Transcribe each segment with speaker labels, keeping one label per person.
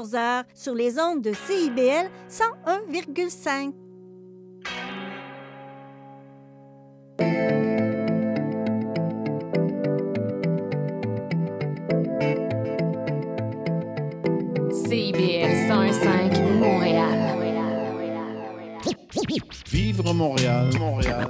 Speaker 1: 14h sur les ondes de CIBL 101,5.
Speaker 2: CIBL 105 Montréal.
Speaker 3: Vivre Montréal, Montréal.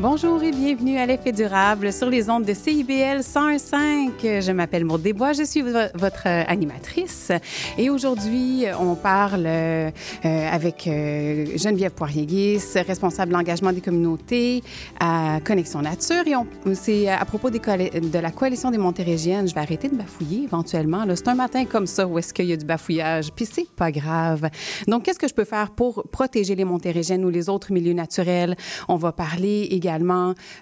Speaker 4: Bonjour et bienvenue à l'effet durable sur les ondes de CIBL 105. Je m'appelle Maud Desbois, je suis votre animatrice et aujourd'hui on parle euh, avec euh, Geneviève Poirier-Guis, responsable de l'engagement des communautés à Connexion Nature et c'est à propos de la coalition des Montérégiennes. Je vais arrêter de bafouiller éventuellement. C'est un matin comme ça où est-ce qu'il y a du bafouillage, puis c'est pas grave. Donc qu'est-ce que je peux faire pour protéger les Montérégiennes ou les autres milieux naturels? On va parler également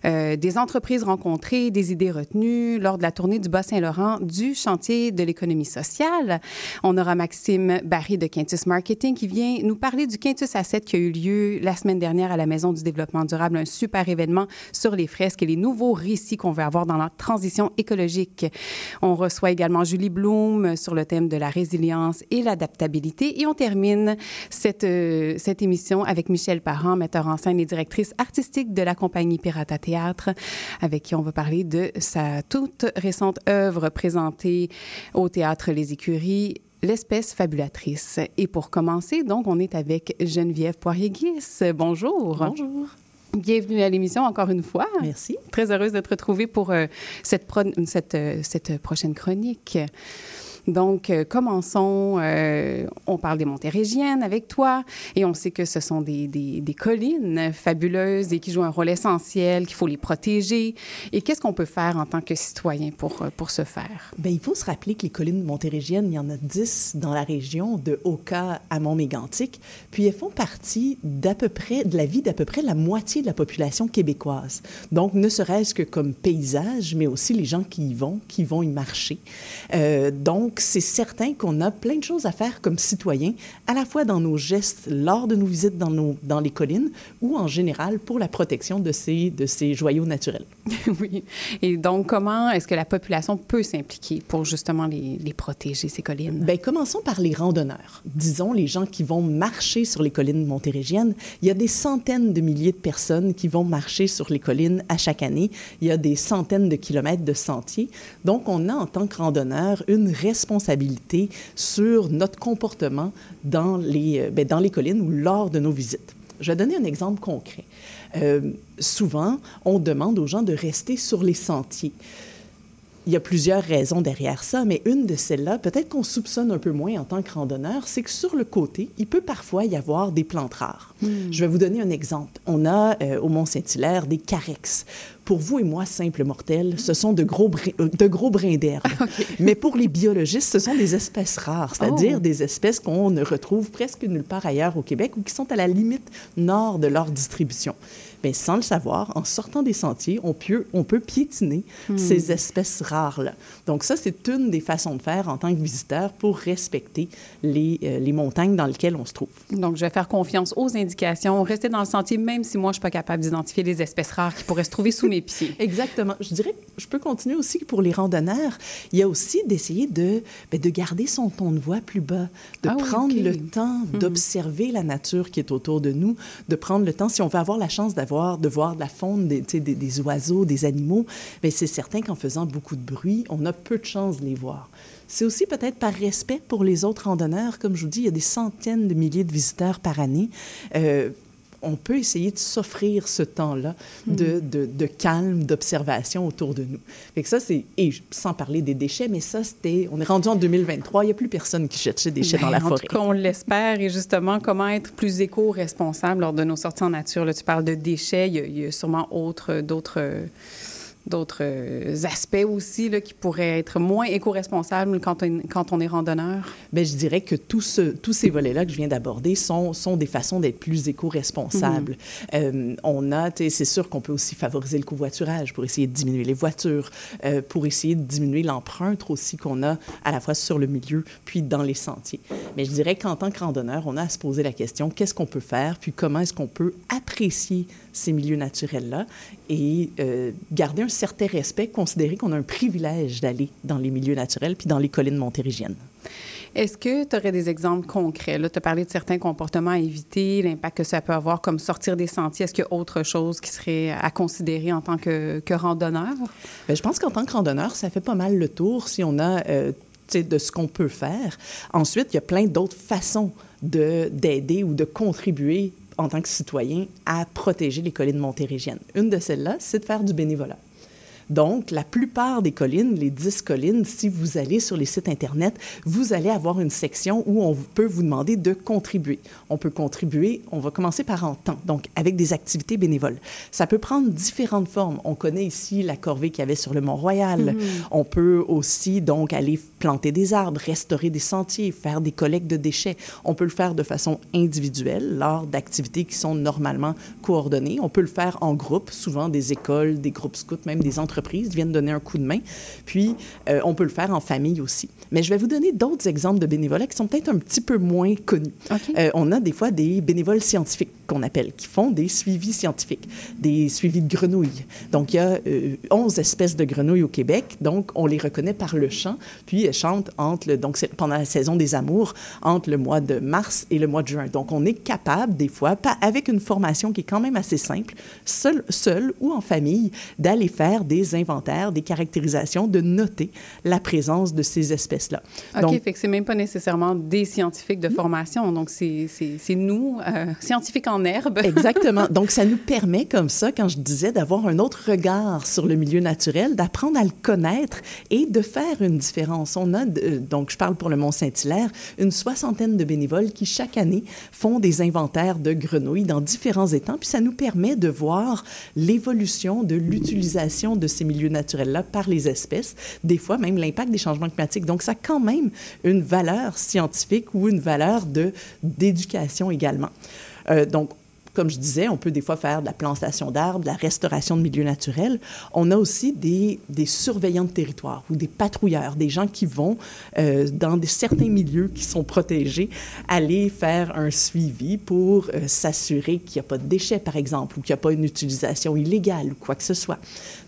Speaker 4: euh, des entreprises rencontrées, des idées retenues lors de la tournée du Bas-Saint-Laurent du chantier de l'économie sociale. On aura Maxime Barry de Quintus Marketing qui vient nous parler du Quintus Asset qui a eu lieu la semaine dernière à la Maison du développement durable, un super événement sur les fresques et les nouveaux récits qu'on veut avoir dans la transition écologique. On reçoit également Julie Bloom sur le thème de la résilience et l'adaptabilité et on termine cette, euh, cette émission avec Michel Parent, metteur en scène et directrice artistique de la compagnie compagnie Pirata Théâtre, avec qui on va parler de sa toute récente œuvre présentée au théâtre Les Écuries, L'espèce fabulatrice. Et pour commencer, donc, on est avec Geneviève Poirier-Guis. Bonjour.
Speaker 5: Bonjour.
Speaker 4: Bienvenue à l'émission encore une fois.
Speaker 5: Merci.
Speaker 4: Très heureuse de te retrouver pour euh, cette, cette, euh, cette prochaine chronique. Donc, euh, commençons. Euh, on parle des Montérégiennes avec toi et on sait que ce sont des, des, collines fabuleuses et qui jouent un rôle essentiel, qu'il faut les protéger. Et qu'est-ce qu'on peut faire en tant que citoyen pour, euh, pour ce faire?
Speaker 5: Bien, il faut se rappeler que les collines montérégiennes, il y en a 10 dans la région, de Oka à Montmégantic. Puis elles font partie d'à peu près, de la vie d'à peu près la moitié de la population québécoise. Donc, ne serait-ce que comme paysage, mais aussi les gens qui y vont, qui vont y marcher. Donc, c'est certain qu'on a plein de choses à faire comme citoyens, à la fois dans nos gestes lors de nos visites dans, nos, dans les collines ou en général pour la protection de ces, de ces joyaux naturels.
Speaker 4: oui. Et donc, comment est-ce que la population peut s'impliquer pour justement les, les, protéger, ces collines?
Speaker 5: Bien, commençons par les randonneurs. Disons, les gens qui vont marcher sur les collines montérégiennes. Il y a des centaines de milliers de personnes qui vont marcher sur les collines à chaque année. Il y a des centaines de kilomètres de sentiers. Donc, on a en tant que randonneur une responsabilité responsabilité sur notre comportement dans les, euh, bien, dans les collines ou lors de nos visites. Je vais donner un exemple concret. Euh, souvent, on demande aux gens de rester sur les sentiers. Il y a plusieurs raisons derrière ça, mais une de celles-là, peut-être qu'on soupçonne un peu moins en tant que randonneur, c'est que sur le côté, il peut parfois y avoir des plantes rares. Hmm. Je vais vous donner un exemple. On a euh, au Mont-Saint-Hilaire des carex pour vous et moi, simples mortels, ce sont de gros, euh, de gros brins d'herbe. Mais pour les biologistes, ce sont des espèces rares, c'est-à-dire oh. des espèces qu'on ne retrouve presque nulle part ailleurs au Québec ou qui sont à la limite nord de leur distribution. Mais sans le savoir, en sortant des sentiers, on peut, on peut piétiner hmm. ces espèces rares-là. Donc ça, c'est une des façons de faire en tant que visiteur pour respecter les, euh, les montagnes dans lesquelles on se trouve.
Speaker 4: Donc, je vais faire confiance aux indications, rester dans le sentier, même si moi, je ne suis pas capable d'identifier les espèces rares qui pourraient se trouver sous mes pieds.
Speaker 5: Exactement. Je dirais je peux continuer aussi pour les randonneurs. Il y a aussi d'essayer de, ben, de garder son ton de voix plus bas, de ah prendre le temps mhm. d'observer la nature qui est autour de nous, de prendre le temps, si on veut avoir la chance d'avoir, de voir de la faune, des, des, oiseaux, des animaux, mais c'est certain qu'en faisant beaucoup de bruit, on a peu de chance de les voir. C'est aussi peut-être par respect pour les autres randonneurs. Comme je vous dis, il y a des centaines de milliers de visiteurs par année. Euh, on peut essayer de s'offrir ce temps-là de, mm. de, de, calme, d'observation autour de nous. Fait que ça, c'est... Et sans parler des déchets, mais ça, c'était... On est rendu en 2023, il n'y a plus personne qui jette ses déchets dans la
Speaker 4: ben,
Speaker 5: forêt.
Speaker 4: Tout cas, on l'espère. Et justement, comment être plus éco-responsable lors de nos sorties en nature? Là, tu parles de déchets, il y a, il y a sûrement autre, d'autres d'autres euh, aspects aussi là, qui pourraient être moins éco-responsables quand on, quand on est randonneur?
Speaker 5: Bien, je dirais que tous ce, tous ces volets-là que je viens d'aborder sont, sont des façons d'être plus éco-responsables. Euh, on a, tu sais, c'est sûr qu'on peut aussi favoriser le covoiturage pour essayer de diminuer les voitures, euh, pour essayer de diminuer l'empreinte aussi qu'on a à la fois sur le milieu puis dans les sentiers. Mais je dirais qu'en tant que randonneur, on a à se poser la question qu'est-ce qu'on peut faire, puis comment est-ce qu'on peut apprécier ces milieux naturels-là et euh, garder un certain respect, considérer qu'on a un privilège d'aller dans les milieux naturels puis dans les collines montérégiennes.
Speaker 4: Est-ce que tu aurais des exemples concrets? Là, tu as parlé de certains comportements à éviter, l'impact que ça peut avoir, comme sortir des sentiers. Est-ce qu'il y a autre chose qui serait à considérer en tant que, que randonneur?
Speaker 5: Bien, je pense qu'en tant que randonneur, ça fait pas mal le tour si on a euh, de ce qu'on peut faire. Ensuite, il y a plein d'autres façons d'aider ou de contribuer en tant que citoyen à protéger les collines montérégiennes. Une de celles-là, c'est de faire du bénévolat. Donc, la plupart des collines, les 10 collines, si vous allez sur les sites Internet, vous allez avoir une section où on peut vous demander de contribuer. On peut contribuer, on va commencer par en temps, donc avec des activités bénévoles. Ça peut prendre différentes formes. On connaît ici la corvée qu'il y avait sur le Mont-Royal. Mm -hmm. On peut aussi, donc, aller planter des arbres, restaurer des sentiers, faire des collectes de déchets. On peut le faire de façon individuelle lors d'activités qui sont normalement coordonnées. On peut le faire en groupe, souvent des écoles, des groupes scouts, même des entreprises viennent donner un coup de main. Puis, euh, on peut le faire en famille aussi. Mais je vais vous donner d'autres exemples de bénévolat qui sont peut-être un petit peu moins connus. Okay. Euh, on a des fois des bénévoles scientifiques qu'on appelle, qui font des suivis scientifiques, des suivis de grenouilles. Donc, il y a euh, 11 espèces de grenouilles au Québec. Donc, on les reconnaît par le chant. Puis, elles chantent entre le, donc, pendant la saison des amours, entre le mois de mars et le mois de juin. Donc, on est capable, des fois, pas, avec une formation qui est quand même assez simple, seul, seul ou en famille, d'aller faire des inventaires, des caractérisations, de noter la présence de ces espèces-là.
Speaker 4: OK, donc, fait que c'est même pas nécessairement des scientifiques de formation. Donc, c'est nous, euh, scientifiques en herbe.
Speaker 5: Exactement. Donc, ça nous permet, comme ça, quand je disais, d'avoir un autre regard sur le milieu naturel, d'apprendre à le connaître et de faire une différence. On a, de, donc, je parle pour le Mont-Saint-Hilaire, une soixantaine de bénévoles qui, chaque année, font des inventaires de grenouilles dans différents étangs. Puis, ça nous permet de voir l'évolution de l'utilisation de ces milieux naturels-là par les espèces, des fois même l'impact des changements climatiques. Donc, ça a quand même une valeur scientifique ou une valeur d'éducation également. Euh, donc, comme je disais, on peut des fois faire de la plantation d'arbres, de la restauration de milieux naturels. On a aussi des, surveillants de territoire ou des patrouilleurs, des gens qui vont euh, dans certains milieux qui sont protégés, aller faire un suivi pour euh, s'assurer qu'il n'y a pas de déchets, par exemple, ou qu'il n'y a pas une utilisation illégale ou quoi que ce soit.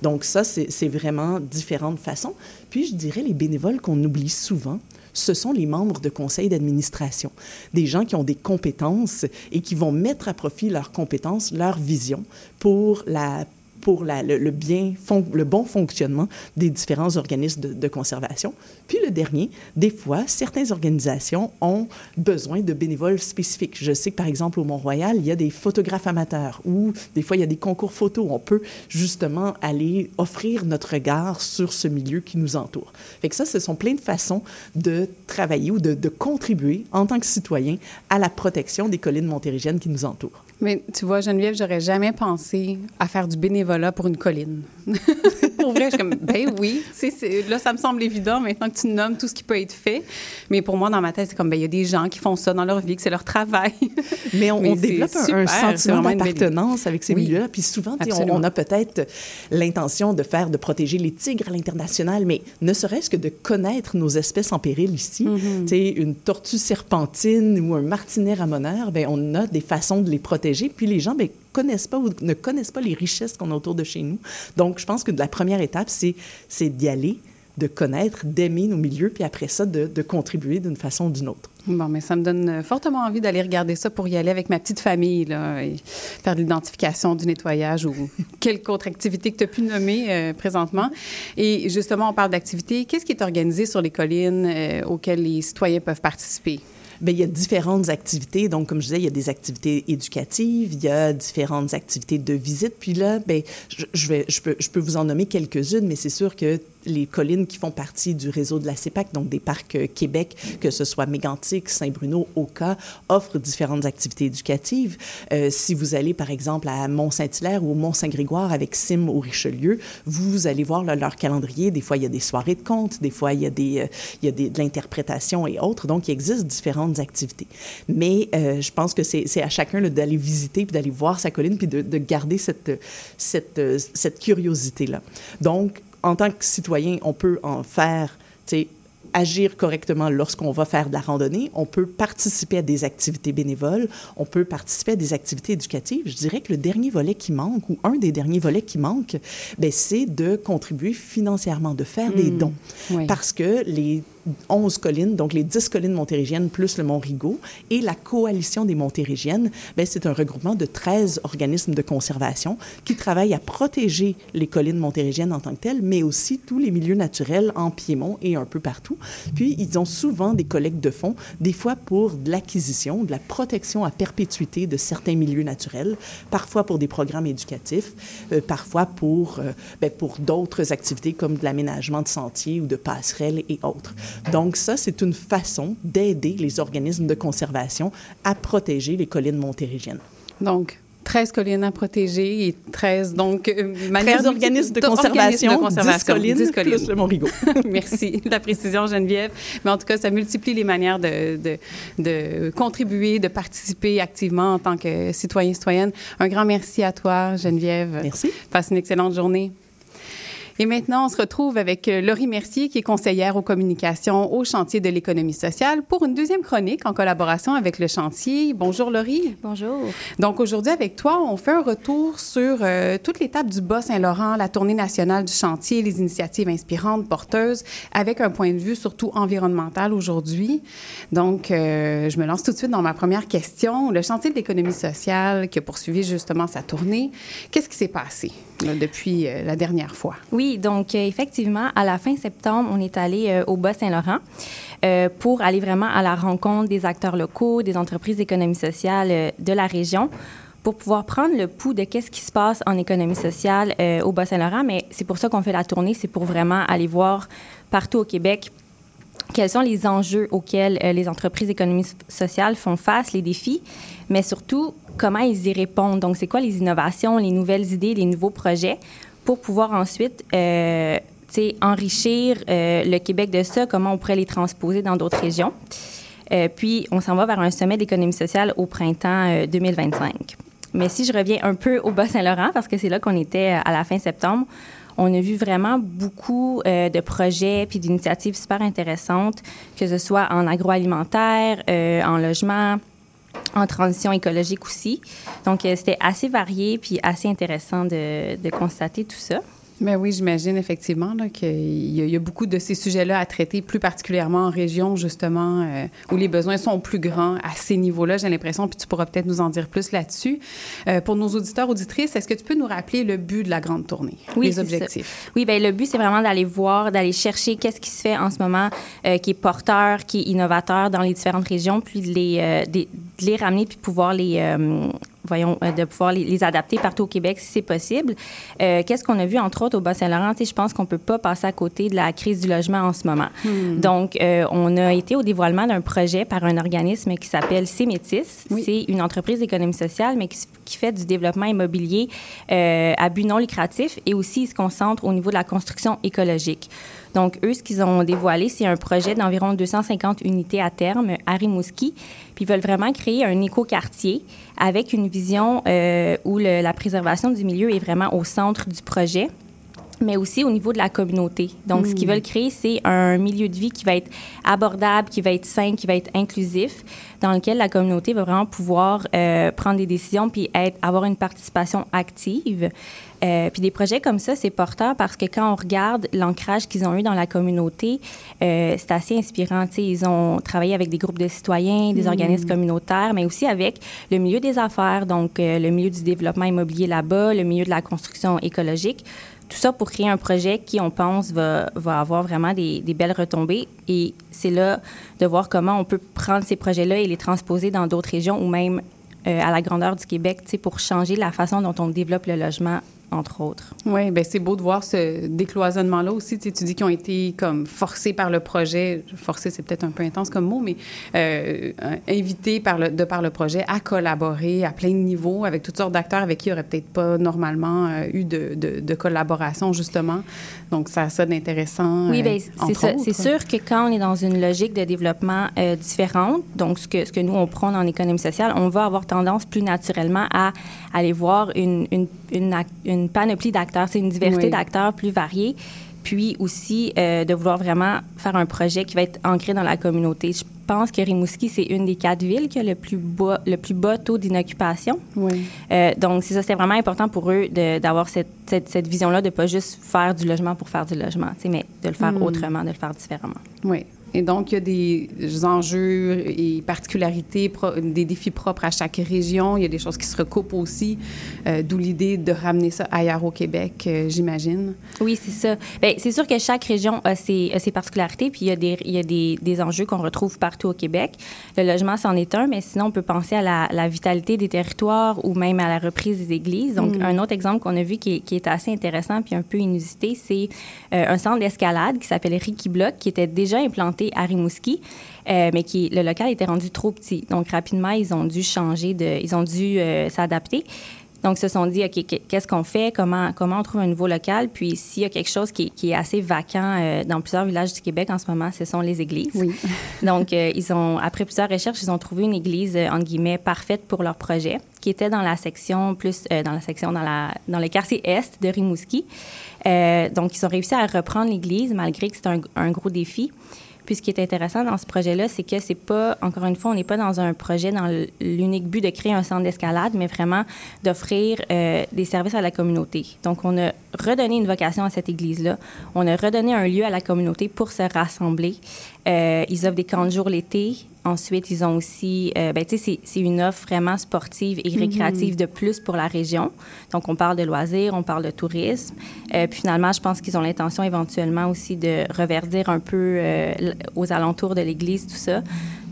Speaker 5: Donc ça, c'est vraiment différentes façons. Puis je dirais les bénévoles qu'on oublie souvent, ce sont les membres de conseils d'administration, des gens qui ont des compétences et qui vont mettre à profit leurs compétences, leur vision pour la pour le, bien, le bon fonctionnement des différents organismes de, conservation. Puis le dernier, des fois, certaines organisations ont besoin de bénévoles spécifiques. Je sais que, par exemple, au Mont-Royal, il y a des photographes amateurs ou des fois, il y a des concours photos. On peut justement aller offrir notre regard sur ce milieu qui nous entoure. Fait que ça, ce sont plein de façons de travailler ou de, contribuer en tant que citoyen à la protection des collines montérégiennes qui nous entourent.
Speaker 4: Mais tu vois, Geneviève, j'aurais jamais pensé à faire du bénévolat pour une colline. pour vrai, je suis comme, ben oui. Là, ça me semble évident maintenant que tu nommes tout ce qui peut être fait. Mais pour moi, dans ma tête, c'est comme, ben il y a des gens qui font ça dans leur vie, que c'est leur travail.
Speaker 5: Mais on, Mais on développe super, un, sentiment d'appartenance avec ces oui, milieux-là. Puis souvent, on, on, a peut-être l'intention de faire, de protéger les tigres à l'international, mais ne serait-ce que de connaître nos espèces en péril ici. Mm -hmm. Tu sais, une tortue serpentine ou un martinet ramoneur, ben on a des façons de les protéger puis les gens, bien, connaissent pas ou ne connaissent pas les richesses qu'on a autour de chez nous. Donc, je pense que la première étape, c'est d'y aller, de connaître, d'aimer nos milieux, puis après ça, de, de contribuer d'une façon ou d'une autre.
Speaker 4: Bon, mais ça me donne fortement envie d'aller regarder ça pour y aller avec ma petite famille, là, et faire de l'identification, du nettoyage ou quelque autre activité que tu as pu nommer euh, présentement. Et justement, on parle d'activités. Qu'est-ce qui est organisé sur les collines euh, auxquelles les citoyens peuvent participer?
Speaker 5: Bien, il y a différentes activités. Donc, comme je disais, il y a des activités éducatives, il y a différentes activités de visite. Puis là, bien, je, je peux, je peux vous en nommer quelques-unes, mais c'est sûr que les collines qui font partie du réseau de la CEPAC, donc des parcs euh, Québec, que ce soit Mégantic, Saint-Bruno, Oka, offrent différentes activités éducatives. Euh, si vous allez, par exemple, à Mont-Saint-Hilaire ou Mont-Saint-Grégoire avec Sim au Richelieu, vous allez voir leur calendrier. Des fois, il y a des soirées de contes, des fois, il y a, des, euh, il y a des, de l'interprétation et autres. Donc, il existe différentes activités. Mais euh, je pense que c'est à chacun d'aller visiter puis d'aller voir sa colline puis de, de garder cette, cette, euh, cette curiosité-là. Donc, en tant que citoyen, on peut en faire, tu sais, agir correctement lorsqu'on va faire de la randonnée. On peut participer à des activités bénévoles. On peut participer à des activités éducatives. Je dirais que le dernier volet qui manque, ou un des derniers volets qui manque, ben, c'est de contribuer financièrement, de faire des
Speaker 4: Mm.
Speaker 5: dons.
Speaker 4: Oui.
Speaker 5: Parce que les 11 collines, donc les 10 collines montérégiennes plus le Mont Rigaud et la coalition des montérégiennes, ben, c'est un regroupement de 13 organismes de conservation qui travaillent à protéger les collines montérégiennes en tant que telles, mais aussi tous les milieux naturels en Piémont et un peu partout. Puis, ils ont souvent des collectes de fonds, des fois pour de l'acquisition, de la protection à perpétuité de certains milieux naturels, parfois pour des programmes éducatifs, euh, parfois pour, euh, ben, pour d'autres activités comme de l'aménagement de sentiers ou de passerelles et autres. Donc ça, c'est une façon d'aider les organismes de conservation à protéger les collines montérégiennes.
Speaker 4: Donc, 13 collines à protéger et 13, donc, euh,
Speaker 5: 13
Speaker 4: manières
Speaker 5: organismes de conservation,
Speaker 4: organismes de
Speaker 5: 10 collines,
Speaker 4: 10 collines.
Speaker 5: plus le.
Speaker 4: Merci de la précision, Geneviève. Mais en tout cas, ça multiplie les manières de, de, de contribuer, de participer activement en tant que citoyen, citoyenne. Un grand merci à toi, Geneviève.
Speaker 5: Merci.
Speaker 4: Passe une excellente journée. Et maintenant, on se retrouve avec euh, Laurie Mercier, qui est conseillère aux communications au chantier de l'économie sociale, pour une deuxième chronique en collaboration avec le chantier. Bonjour, Laurie.
Speaker 6: Bonjour.
Speaker 4: Donc aujourd'hui, avec toi, on fait un retour sur euh, toute l'étape du Bas-Saint-Laurent, la tournée nationale du chantier, les initiatives inspirantes, porteuses, avec un point de vue surtout environnemental aujourd'hui. Donc, euh, je me lance tout de suite dans ma première question. Le chantier de l'économie sociale qui a poursuivi justement sa tournée, qu'est-ce qui s'est passé? Depuis euh, la dernière fois?
Speaker 6: Oui, donc euh, effectivement, à la fin septembre, on est allé euh, au Bas-Saint-Laurent pour aller vraiment à la rencontre des acteurs locaux, des entreprises d'économie sociale de la région pour pouvoir prendre le pouls de qu'est-ce qui se passe en économie sociale au Bas-Saint-Laurent. Mais c'est pour ça qu'on fait la tournée, c'est pour vraiment aller voir partout au Québec quels sont les enjeux auxquels les entreprises d'économie so- sociale font face, les défis, mais surtout comment ils y répondent. Donc, c'est quoi les innovations, les nouvelles idées, les nouveaux projets pour pouvoir ensuite euh, enrichir euh, le Québec de ça, comment on pourrait les transposer dans d'autres régions. Euh, puis, on s'en va vers un sommet d'économie sociale au printemps euh, 2025. Mais si je reviens un peu au Bas-Saint-Laurent, parce que c'est là qu'on était euh, à la fin septembre, on a vu vraiment beaucoup euh, de projets puis d'initiatives super intéressantes, que ce soit en agroalimentaire, euh, en logement, en transition écologique aussi. Donc, euh, c'était assez varié puis assez intéressant de, de constater tout ça.
Speaker 4: Ben oui, j'imagine effectivement qu'il y, a- il y a beaucoup de ces sujets-là à traiter, plus particulièrement en région, justement, euh, où les besoins sont plus grands à ces niveaux-là, j'ai l'impression, puis tu pourras peut-être nous en dire plus là-dessus. Euh, pour nos auditeurs, auditrices, est-ce que tu peux nous rappeler le but de la grande tournée,
Speaker 6: Oui,
Speaker 4: les objectifs?
Speaker 6: Oui, ben le but, c'est vraiment d'aller voir, d'aller chercher qu'est-ce qui se fait en ce moment euh, qui est porteur, qui est innovateur dans les différentes régions, puis de les, de les ramener, puis pouvoir les, voyons, euh, de pouvoir les, les adapter partout au Québec si c'est possible. Euh, qu'est-ce qu'on a vu, entre autres, au Bas-Saint-Laurent? Je pense qu'on peut pas passer à côté de la crise du logement en ce moment. Donc, euh, on a été au dévoilement d'un projet par un organisme qui s'appelle CEMETIS.
Speaker 4: Oui.
Speaker 6: C'est une entreprise d'économie sociale, mais qui, fait du développement immobilier euh, à but non lucratif et aussi ils se concentre au niveau de la construction écologique. Donc, eux, ce qu'ils ont dévoilé, c'est un projet d'environ 250 unités à terme à Rimouski. Puis, ils veulent vraiment créer un écoquartier avec une vision euh, où la préservation du milieu est vraiment au centre du projet mais aussi au niveau de la communauté. Donc, ce qu'ils veulent créer, c'est un milieu de vie qui va être abordable, qui va être sain, qui va être inclusif, dans lequel la communauté va vraiment pouvoir euh, prendre des décisions puis être, avoir une participation active. Euh, puis des projets comme ça, c'est porteur parce que quand on regarde l'ancrage qu'ils ont eu dans la communauté, euh, c'est assez inspirant. Tu sais, ils ont travaillé avec des groupes de citoyens, des organismes communautaires, mais aussi avec le milieu des affaires, donc euh, le milieu du développement immobilier là-bas, le milieu de la construction écologique tout ça pour créer un projet qui, on pense, va, avoir vraiment des, belles retombées. Et c'est là de voir comment on peut prendre ces projets-là et les transposer dans d'autres régions ou même euh, à la grandeur du Québec, pour changer la façon dont on développe le logement entre autres.
Speaker 4: Oui, bien c'est beau de voir ce décloisonnement-là aussi. Tu, tu dis qu'ils ont été comme forcés par le projet, forcés c'est peut-être un peu intense comme mot, mais euh, invités par le, de par le projet à collaborer à plein de niveaux avec toutes sortes d'acteurs avec qui il n'y aurait peut-être pas normalement euh, eu de, de, de, collaboration, justement. Donc, ça a ça d'intéressant.
Speaker 6: Oui, bien, c'est sûr que quand on est dans une logique de développement euh, différente, donc ce que, ce que nous, on prend en économie sociale, on va avoir tendance plus naturellement à aller voir une, une, une, une panoplie d'acteurs, c'est une diversité oui. d'acteurs plus variée, puis aussi euh, de vouloir vraiment faire un projet qui va être ancré dans la communauté. Je pense que Rimouski, c'est une des quatre villes qui a le plus bas, le plus bas taux d'inoccupation.
Speaker 4: Oui.
Speaker 6: Euh, donc, c'est ça, c'était vraiment important pour eux d'avoir cette, cette, cette vision-là, de ne pas juste faire du logement pour faire du logement, mais de le faire mm. autrement, de le faire différemment.
Speaker 4: Oui. Et donc, il y a des enjeux et particularités, des défis propres à chaque région. Il y a des choses qui se recoupent aussi, euh, d'où l'idée de ramener ça ailleurs au Québec, euh, j'imagine.
Speaker 6: Oui, c'est ça. Bien, c'est sûr que chaque région a ses, a ses, particularités, puis il y a des, il y a des, des, enjeux qu'on retrouve partout au Québec. Le logement, c'en est un, mais sinon, on peut penser à la, la, vitalité des territoires ou même à la reprise des églises. Donc, mm. un autre exemple qu'on a vu qui est, qui est, assez intéressant puis un peu inusité, c'est euh, un centre d'escalade qui s'appelle Ricky Block, qui était déjà implanté à Rimouski, euh, mais qui le local était rendu trop petit. Donc rapidement, ils ont dû changer de, ils ont dû euh, s'adapter. Donc, ils se sont dit, OK, qu'est-ce qu'on fait? Comment, comment on trouve un nouveau local? Puis, s'il y a quelque chose qui, qui est assez vacant euh, dans plusieurs villages du Québec en ce moment, ce sont les églises.
Speaker 4: Oui.
Speaker 6: Donc, euh, ils ont, après plusieurs recherches, ils ont trouvé une église, euh, entre guillemets, parfaite pour leur projet, qui était dans la section, plus, dans la section, dans, la, dans le quartier est de Rimouski. donc, ils ont réussi à reprendre l'église, malgré que c'était un, un gros défi. Puis ce qui est intéressant dans ce projet-là, c'est que c'est pas, encore une fois, on n'est pas dans un projet dans l'unique but de créer un centre d'escalade, mais vraiment d'offrir euh, des services à la communauté. Donc, on a redonné une vocation à cette église-là. On a redonné un lieu à la communauté pour se rassembler. Euh, ils offrent des camps de jour l'été. Ensuite, ils ont aussi, euh, ben, tu sais, c'est une offre vraiment sportive et récréative mm -hmm. de plus pour la région. Donc, on parle de loisirs, on parle de tourisme. Euh, puis finalement, je pense qu'ils ont l'intention éventuellement aussi de reverdir un peu euh, aux alentours de l'église, tout ça.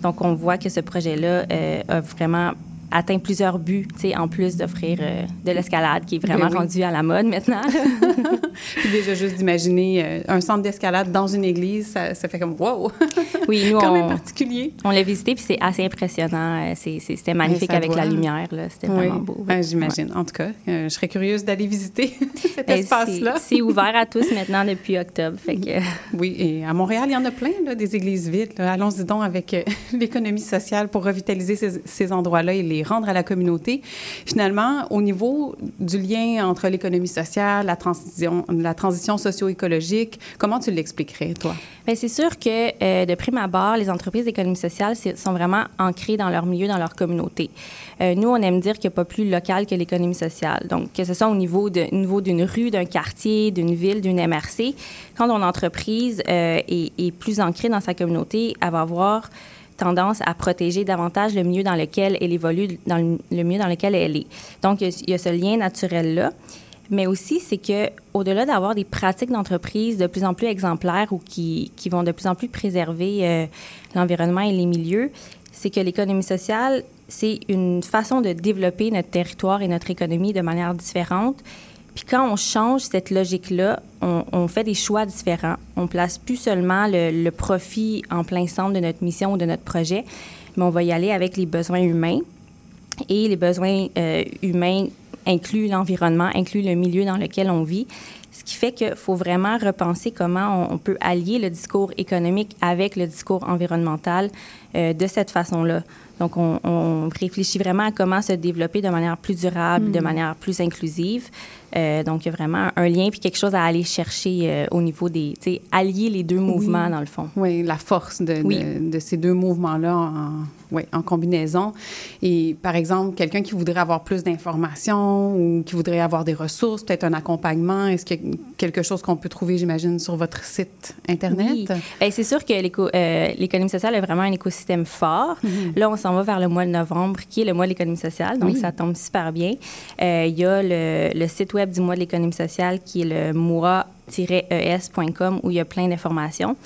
Speaker 6: Donc, on voit que ce projet-là a vraiment atteint plusieurs buts, tu sais, en plus d'offrir euh, de l'escalade qui est vraiment oui, oui. rendu à la mode maintenant.
Speaker 4: Puis déjà, juste d'imaginer euh, un centre d'escalade dans une église, ça, ça fait comme wow!
Speaker 6: Oui, nous,
Speaker 4: Quand
Speaker 6: on,
Speaker 4: même particulier.
Speaker 6: On l'a visité, puis c'est assez impressionnant. C'était magnifique avec doit. la lumière, là. C'était oui. vraiment beau. Oui.
Speaker 4: Ben, J'imagine. Ouais. En tout cas, euh, je serais curieuse d'aller visiter cet espace-là.
Speaker 6: C'est ouvert à tous maintenant depuis octobre. Fait que...
Speaker 4: Oui, et à Montréal, il y en a plein, là, des églises vides. Allons-y donc avec l'économie sociale pour revitaliser ces, ces endroits-là et les rendre à la communauté. Finalement, au niveau du lien entre l'économie sociale, la transition, la transition socio-écologique, comment tu l'expliquerais, toi?
Speaker 6: Bien, c'est sûr que, euh, de prime abord, les entreprises d'économie sociale sont vraiment ancrées dans leur milieu, dans leur communauté. Euh, nous, on aime dire qu'il n'y a pas plus local que l'économie sociale. Donc, que ce soit au niveau de, niveau d'une rue, d'un quartier, d'une ville, d'une MRC, quand ton entreprise euh, est, est plus ancrée dans sa communauté, elle va avoir tendance à protéger davantage le milieu dans lequel elle évolue, dans le, milieu dans lequel elle est. Donc, il y a, il y a ce lien naturel-là. Mais aussi, c'est que au-delà d'avoir des pratiques d'entreprise de plus en plus exemplaires ou qui, qui vont de plus en plus préserver euh, l'environnement et les milieux, c'est que l'économie sociale, c'est une façon de développer notre territoire et notre économie de manière différente. Puis quand on change cette logique-là, on, on, fait des choix différents. On place plus seulement le, le, profit en plein centre de notre mission ou de notre projet, mais on va y aller avec les besoins humains. Et les besoins euh, humains incluent l'environnement, incluent le milieu dans lequel on vit. Ce qui fait qu'il faut vraiment repenser comment on, on, peut allier le discours économique avec le discours environnemental euh, de cette façon-là. Donc, on, on, réfléchit vraiment à comment se développer de manière plus durable, mmh. de manière plus inclusive. Euh, donc, il y a vraiment un lien puis quelque chose à aller chercher euh, au niveau des, tu sais, allier les deux mouvements
Speaker 4: oui.
Speaker 6: dans le fond.
Speaker 4: Oui, la force de, oui. de, de, ces deux mouvements-là en, oui, en combinaison. Et par exemple, quelqu'un qui voudrait avoir plus d'informations ou qui voudrait avoir des ressources, peut-être un accompagnement, est-ce qu'il y a quelque chose qu'on peut trouver, j'imagine, sur votre site Internet?
Speaker 6: Oui. c'est sûr que euh, l'économie euh, sociale est vraiment un écosystème fort. Mm -hmm. Là, on s'en va vers le mois de novembre, qui est le mois de l'économie sociale, donc ça tombe super bien. Il y a le, le, site web du mois de l'économie sociale qui est le mois-es.com où il y a plein d'informations.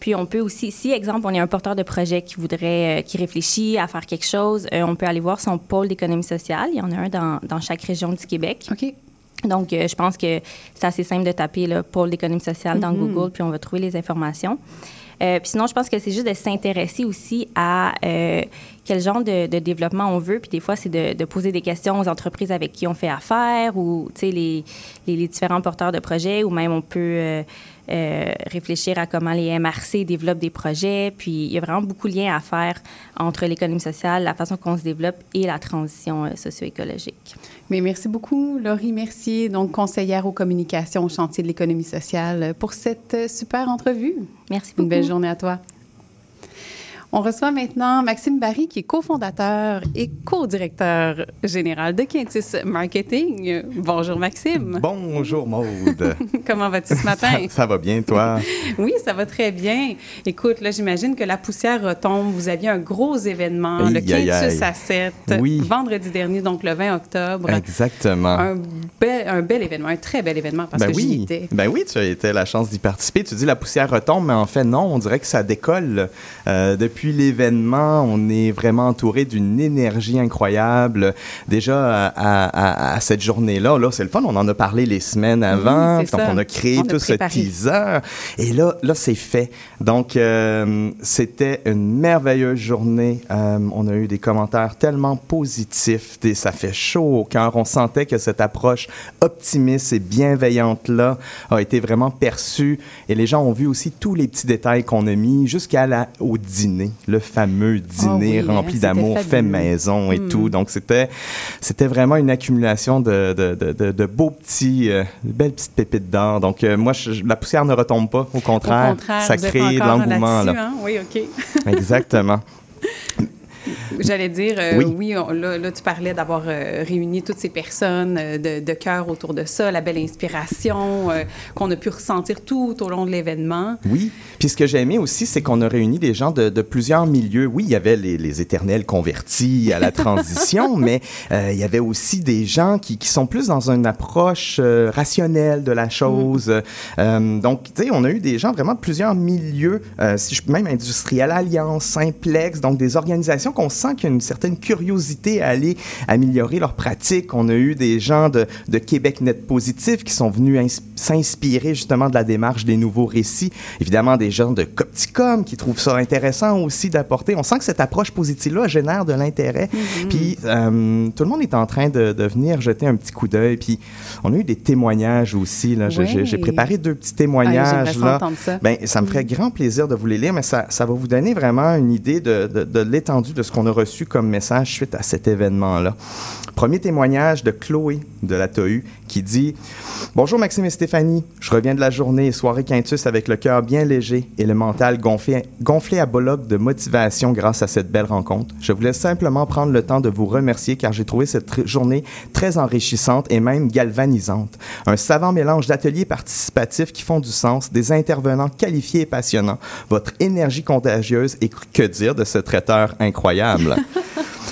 Speaker 6: Puis on peut aussi, si exemple, on est un porteur de projet qui voudrait, euh, qui réfléchit à faire quelque chose, euh, on peut aller voir son pôle d'économie sociale. Il y en a un dans, dans chaque région du Québec.
Speaker 4: OK.
Speaker 6: Donc, euh, je pense que c'est assez simple de taper le pôle d'économie sociale dans
Speaker 4: Mhm.
Speaker 6: Google, puis on va trouver les informations. Euh, puis sinon, je pense que c'est juste de s'intéresser aussi à euh, quel genre de, développement on veut. Puis des fois, c'est de, poser des questions aux entreprises avec qui on fait affaire ou, les, les, les différents porteurs de projets ou même on peut euh, euh, réfléchir à comment les MRC développent des projets. Puis il y a vraiment beaucoup de liens à faire entre l'économie sociale, la façon qu'on se développe et la transition euh, socio-écologique.
Speaker 4: Mais merci beaucoup, Laurie Mercier, donc conseillère aux communications au chantier de l'économie sociale, pour cette euh, super entrevue.
Speaker 6: Merci beaucoup.
Speaker 4: Une belle journée à toi. On reçoit maintenant Maxime Barry, qui est cofondateur et co-directeur général de Quintus Marketing. Bonjour, Maxime.
Speaker 7: Bonjour, Maude.
Speaker 4: Comment vas-tu ce matin?
Speaker 7: ça, ça, va bien, toi?
Speaker 4: oui, ça va très bien. Écoute, là, j'imagine que la poussière retombe. Vous aviez un gros événement,
Speaker 7: Aïe,
Speaker 4: le Quintus à 7,
Speaker 7: Oui.
Speaker 4: vendredi dernier, donc le 20 octobre.
Speaker 7: Exactement.
Speaker 4: Un bel, un bel événement, un très bel événement parce
Speaker 7: ben
Speaker 4: que
Speaker 7: oui.
Speaker 4: j'y étais.
Speaker 7: Ben oui, tu as été la chance d'y participer. Tu dis la poussière retombe, mais en fait, non, on dirait que ça décolle. Euh, depuis l'événement, on est vraiment entouré d'une énergie incroyable. Déjà, à, à, à cette journée-là, là, c'est le fun, on en a parlé les semaines avant.
Speaker 4: Oui,
Speaker 7: donc,
Speaker 4: ça.
Speaker 7: on a créé
Speaker 4: On
Speaker 7: tout ce teaser. Et là, là c'est fait. Donc, euh, c'était une merveilleuse journée. Euh, on a eu des commentaires tellement positifs. Des, ça fait chaud au cœur. On sentait que cette approche optimiste et bienveillante-là a été vraiment perçue. Et les gens ont vu aussi tous les petits détails qu'on a mis jusqu'à la, au dîner, le fameux dîner
Speaker 4: oui, hein,
Speaker 7: rempli d'amour fait maison et
Speaker 4: Mm.
Speaker 7: tout. Donc, c'était, c'était vraiment une accumulation de, de, de, de, beaux petits, euh, de belles petites pépites d'or. Donc, euh, moi, je- la poussière ne retombe pas. Au contraire,
Speaker 4: Au contraire,
Speaker 7: ça crée de
Speaker 4: encore
Speaker 7: l'engouement.
Speaker 4: là-dessus,
Speaker 7: Là.
Speaker 4: hein? Oui, OK.
Speaker 7: Exactement.
Speaker 4: J'allais dire, euh,
Speaker 7: Oui.
Speaker 4: oui, on- là, là, tu parlais d'avoir euh, réuni toutes ces personnes euh, de, de cœur autour de ça, la belle inspiration qu'on a pu ressentir tout au long de l'événement.
Speaker 7: Oui. Puis ce que j'ai aimé aussi, c'est qu'on a réuni des gens de, de plusieurs milieux. Oui, il y avait les, les éternels convertis à la transition, mais euh, il y avait aussi des gens qui, qui sont plus dans une approche euh, rationnelle de la chose. Euh, donc, tu sais, on a eu des gens vraiment de plusieurs milieux, euh, si je, même Industriel Alliance, Simplex, donc des organisations qu'on sent qu'il y a une certaine curiosité à aller améliorer leurs pratiques. On a eu des gens de, de Québec Net Positif qui sont venus ins- s'inspirer justement de la démarche des nouveaux récits. Évidemment, des gens de Copticom qui trouvent ça intéressant aussi d'apporter. On sent que cette approche positive-là génère de l'intérêt. Puis euh, tout le monde est en train de, de venir jeter un petit coup d'œil. Puis on a eu des témoignages aussi. là. J'ai- préparé deux petits
Speaker 4: Ah,
Speaker 7: témoignages. Là.
Speaker 4: ça.
Speaker 7: Ben, ça me ferait grand plaisir de vous les lire, mais ça, ça va vous donner vraiment une idée de, de, de l'étendue de ce qu'on a reçu comme message suite à cet événement-là. Premier témoignage de Chloé de la TOU qui dit Bonjour Maxime et Stéphanie, je reviens de la journée et soirée Quintus avec le cœur bien léger et le mental gonflé, gonflé à bollock de motivation grâce à cette belle rencontre. Je voulais simplement prendre le temps de vous remercier car j'ai trouvé cette journée très enrichissante et même galvanisante. Un savant mélange d'ateliers participatifs qui font du sens, des intervenants qualifiés et passionnants, votre énergie contagieuse et que dire de ce traiteur incroyable.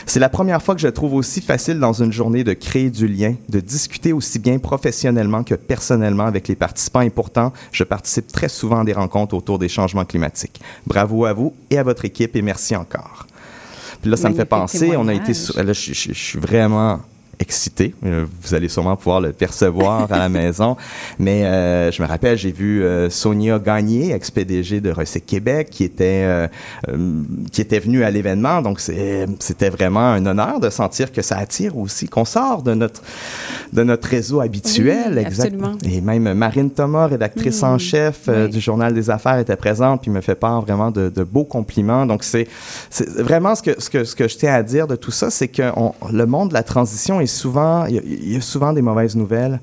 Speaker 7: C'est la première fois que je trouve aussi facile dans une journée de créer du lien, de discuter aussi bien professionnellement que personnellement avec les participants et pourtant, je participe très souvent à des rencontres autour des changements climatiques. Bravo à vous et à votre équipe et merci encore. Puis là, ça me fait penser, on a été, là, je, je- je suis vraiment excité. Euh, Vous allez sûrement pouvoir le percevoir à la maison. Mais euh, je me rappelle, j'ai vu euh, Sonia Gagné, ex-PDG de Recyc Québec, qui était, euh, qui était venue à l'événement. Donc, c'était vraiment un honneur de sentir que ça attire aussi, qu'on sort de notre, de notre réseau habituel.
Speaker 4: Oui,
Speaker 7: exact.
Speaker 4: absolument.
Speaker 7: Et même Marine Thomas, rédactrice en chef euh,
Speaker 4: oui.
Speaker 7: du Journal des Affaires, était présente puis me fait part vraiment de, de beaux compliments. Donc, c'est c'est vraiment ce que, ce, que, ce que je tiens à dire de tout ça, c'est que on- le monde de la transition est souvent, il y a- il y, a souvent des mauvaises nouvelles.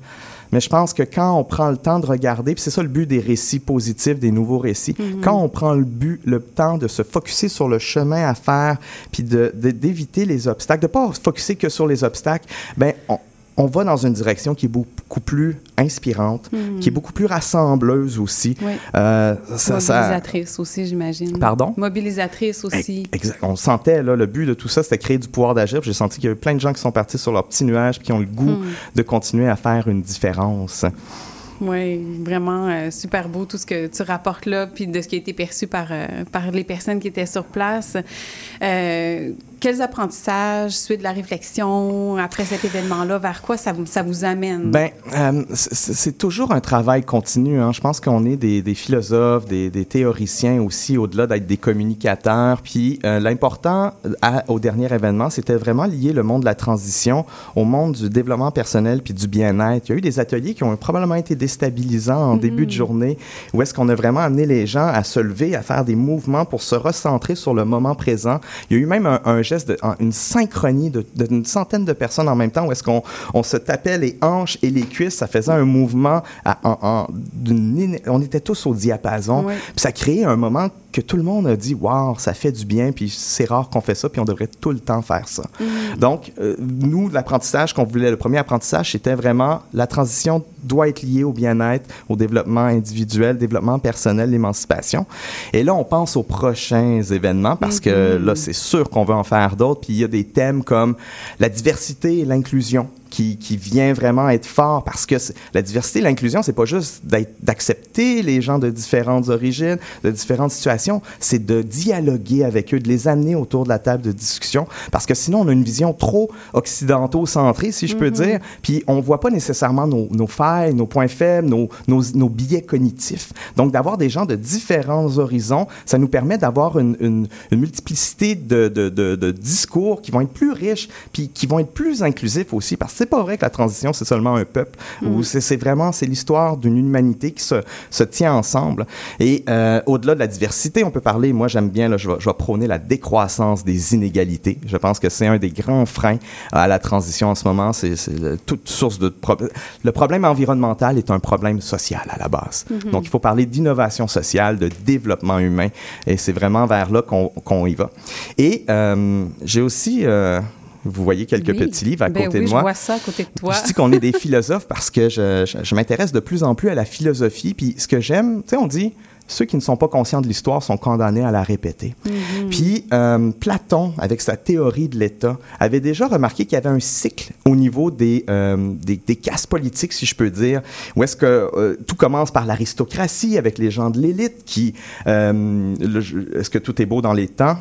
Speaker 7: Mais je pense que quand on prend le temps de regarder, puis c'est ça le but des récits positifs, des nouveaux récits, quand on prend le but, le temps de se focuser sur le chemin à faire, puis de- de- d'éviter les obstacles, de pas se focuser que sur les obstacles, ben on, on va dans une direction qui est beaucoup plus inspirante,
Speaker 4: Mhm.
Speaker 7: qui est beaucoup plus rassembleuse aussi.
Speaker 4: Oui.
Speaker 7: Euh, ça- ça-
Speaker 4: Mobilisatrice aussi, j'imagine.
Speaker 7: Pardon?
Speaker 4: Mobilisatrice aussi.
Speaker 7: Exact. On sentait, là, le but de tout ça, c'était créer du pouvoir d'agir. J'ai senti qu'il y avait plein de gens qui sont partis sur leur petit nuage puis qui ont le goût
Speaker 4: Hmm.
Speaker 7: de continuer à faire une différence.
Speaker 4: Oui, vraiment euh, super beau tout ce que tu rapportes là, puis de ce qui a été perçu par, euh, par les personnes qui étaient sur place. Euh, quels apprentissages, suite de la réflexion, après cet événement-là, vers quoi ça vous, ça vous amène?
Speaker 7: Ben, euh, c'est toujours un travail continu. Hein. Je pense qu'on est des, des philosophes, des, des théoriciens aussi, au-delà d'être des communicateurs. Puis euh, l'important au dernier événement, c'était vraiment lier le monde de la transition au monde du développement personnel puis du bien-être. Il y a eu des ateliers qui ont probablement été déstabilisants en début de journée, où est-ce qu'on a vraiment amené les gens à se lever, à faire des mouvements pour se recentrer sur le moment présent. Il y a eu même un, un geste, de, un- une synchronie de- de- d'une centaine de personnes en même temps, où est-ce qu'on on se tapait les hanches et les cuisses, ça faisait un mouvement, à- en- en- on était tous au diapason,
Speaker 4: Ouais.
Speaker 7: puis ça créait un moment que tout le monde a dit, wow, ça fait du bien, puis c'est rare qu'on fait ça, puis on devrait tout le temps faire ça. Donc, euh, nous, l'apprentissage qu'on voulait, le premier apprentissage, c'était vraiment la transition doit être liée au bien-être, au développement individuel, développement personnel, l'émancipation. Et là, on pense aux prochains événements parce que là, c'est sûr qu'on veut en faire d'autres. Puis il y a des thèmes comme la diversité et l'inclusion qui, qui vient vraiment être fort parce que la diversité l'inclusion, c'est pas juste d'accepter les gens de différentes origines, de différentes situations, c'est de dialoguer avec eux, de les amener autour de la table de discussion parce que sinon on a une vision trop occidentaux-centrée, si je peux dire, puis on voit pas nécessairement nos, nos failles, nos points faibles, nos, nos, nos biais cognitifs. Donc d'avoir des gens de différents horizons, ça nous permet d'avoir une, une, une multiplicité de, de, de, de discours qui vont être plus riches, puis qui vont être plus inclusifs aussi, parce que c'est pas vrai que la transition c'est seulement un peuple, ou c'est vraiment c'est l'histoire d'une humanité qui se, se tient ensemble. Et euh, au-delà de la diversité, on peut parler, moi j'aime bien, là, je, vais, je vais prôner la décroissance des inégalités. Je pense que c'est un des grands freins à la transition en ce moment. C'est toute source de. Le problème environnemental est un problème social à la base. Donc il faut parler d'innovation sociale, de développement humain, et c'est vraiment vers là qu'on qu'on y va. Et euh, j'ai aussi, euh, vous voyez quelques
Speaker 4: Oui.
Speaker 7: petits livres à
Speaker 4: Ben
Speaker 7: côté
Speaker 4: oui,
Speaker 7: de
Speaker 4: je
Speaker 7: moi.
Speaker 4: vois ça à côté de toi.
Speaker 7: Je dis qu'on est des philosophes parce que je, je- je m'intéresse de plus en plus à la philosophie. Puis ce que j'aime, tu sais, on dit, ceux qui ne sont pas conscients de l'histoire sont condamnés à la répéter.
Speaker 4: Mhm.
Speaker 7: Puis euh, Platon, avec sa théorie de l'État, avait déjà remarqué qu'il y avait un cycle au niveau des, euh, des, des castes politiques, si je peux dire, où est-ce que euh, tout commence par l'aristocratie avec les gens de l'élite qui... euh, est-ce que tout est beau dans les temps?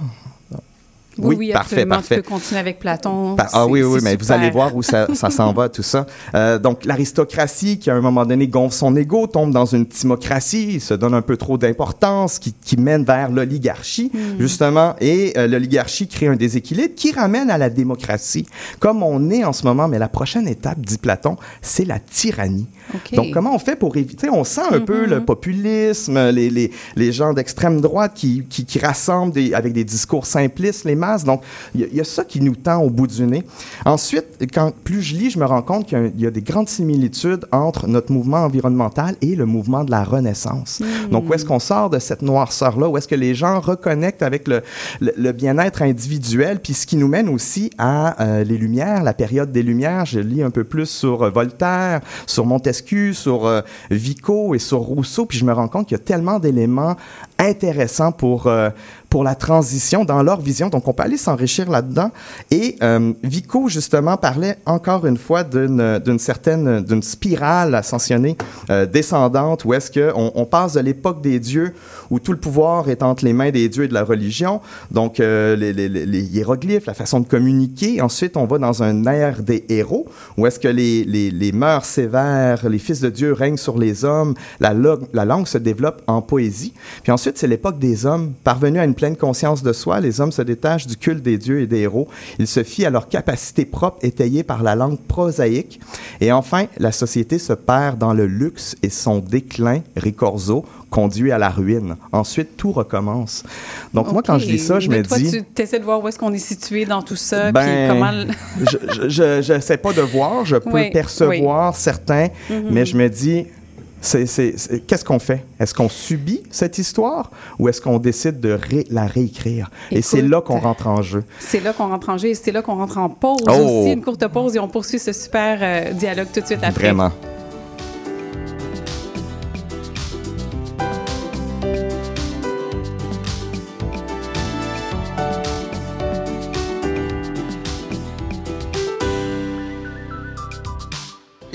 Speaker 4: Oui, oui,
Speaker 7: parfait,
Speaker 4: absolument.
Speaker 7: parfait.
Speaker 4: Tu peux continuer avec Platon.
Speaker 7: Pa- ah oui, oui, mais vous allez voir où ça, ça s'en va, tout ça. Euh, donc, l'aristocratie qui, à un moment donné, gonfle son ego, tombe dans une timocratie, se donne un peu trop d'importance, qui, qui mène vers l'oligarchie,
Speaker 4: Hmm.
Speaker 7: justement, et euh, l'oligarchie crée un déséquilibre qui ramène à la démocratie, comme on est en ce moment. Mais la prochaine étape, dit Platon, c'est la tyrannie. Donc, comment on fait pour éviter? On sent un peu le populisme, les, les, les gens d'extrême droite qui, qui, qui rassemblent des- avec des discours simplistes les masses. Donc, il y, a- il y a ça qui nous tend au bout du nez. Ensuite, quand plus je lis, je me rends compte qu'il y a- il y, a des grandes similitudes entre notre mouvement environnemental et le mouvement de la Renaissance. Donc, où est-ce qu'on sort de cette noirceur-là? Où est-ce que les gens reconnectent avec le, le, le bien-être individuel? Puis ce qui nous mène aussi à euh, les Lumières, la période des Lumières. Je lis un peu plus sur euh, Voltaire, sur Montesquieu, sur euh, Vico et sur Rousseau. Puis je me rends compte qu'il y a tellement d'éléments intéressants pour, euh, pour la transition dans leur vision. Donc, on peut aller s'enrichir là-dedans. Et euh, Vico, justement, parlait encore une fois d'une certaine d'une spirale ascensionnée descendante où est-ce qu'on on passe de l'époque des dieux où tout le pouvoir est entre les mains des dieux et de la religion, donc euh, les, hiéroglyphes, la façon de communiquer. Ensuite, on va dans un ère des héros où est-ce que les, les, mœurs sévères, les fils de Dieu règnent sur les hommes, la, la langue se développe en poésie. Puis ensuite, c'est l'époque des hommes. Parvenus à une pleine conscience de soi, les hommes se détachent du culte des dieux et des héros. Ils se fient à leur capacité propre étayée par la langue prosaïque. Et enfin, la société se perd dans le luxe et son déclin, Ricorzo, conduit à la ruine. Ensuite, tout recommence. Donc moi, quand je lis ça, je
Speaker 4: Mais
Speaker 7: me
Speaker 4: toi,
Speaker 7: dis...
Speaker 4: tu essaies de voir où est-ce qu'on est situé dans tout ça,
Speaker 7: Ben,
Speaker 4: puis comment...
Speaker 7: je- je- je n'essaie pas de voir, je peux
Speaker 4: Oui,
Speaker 7: percevoir certains,
Speaker 4: Mhm.
Speaker 7: mais je me dis, qu'est-ce qu'on fait? Est-ce qu'on subit cette histoire ou est-ce qu'on décide de ré- la réécrire? et c'est là qu'on rentre en jeu.
Speaker 4: C'est là qu'on rentre en jeu et c'est là qu'on rentre en pause
Speaker 7: Oh!
Speaker 4: aussi, une courte pause et on poursuit ce super euh, dialogue tout de suite après.
Speaker 7: Vraiment.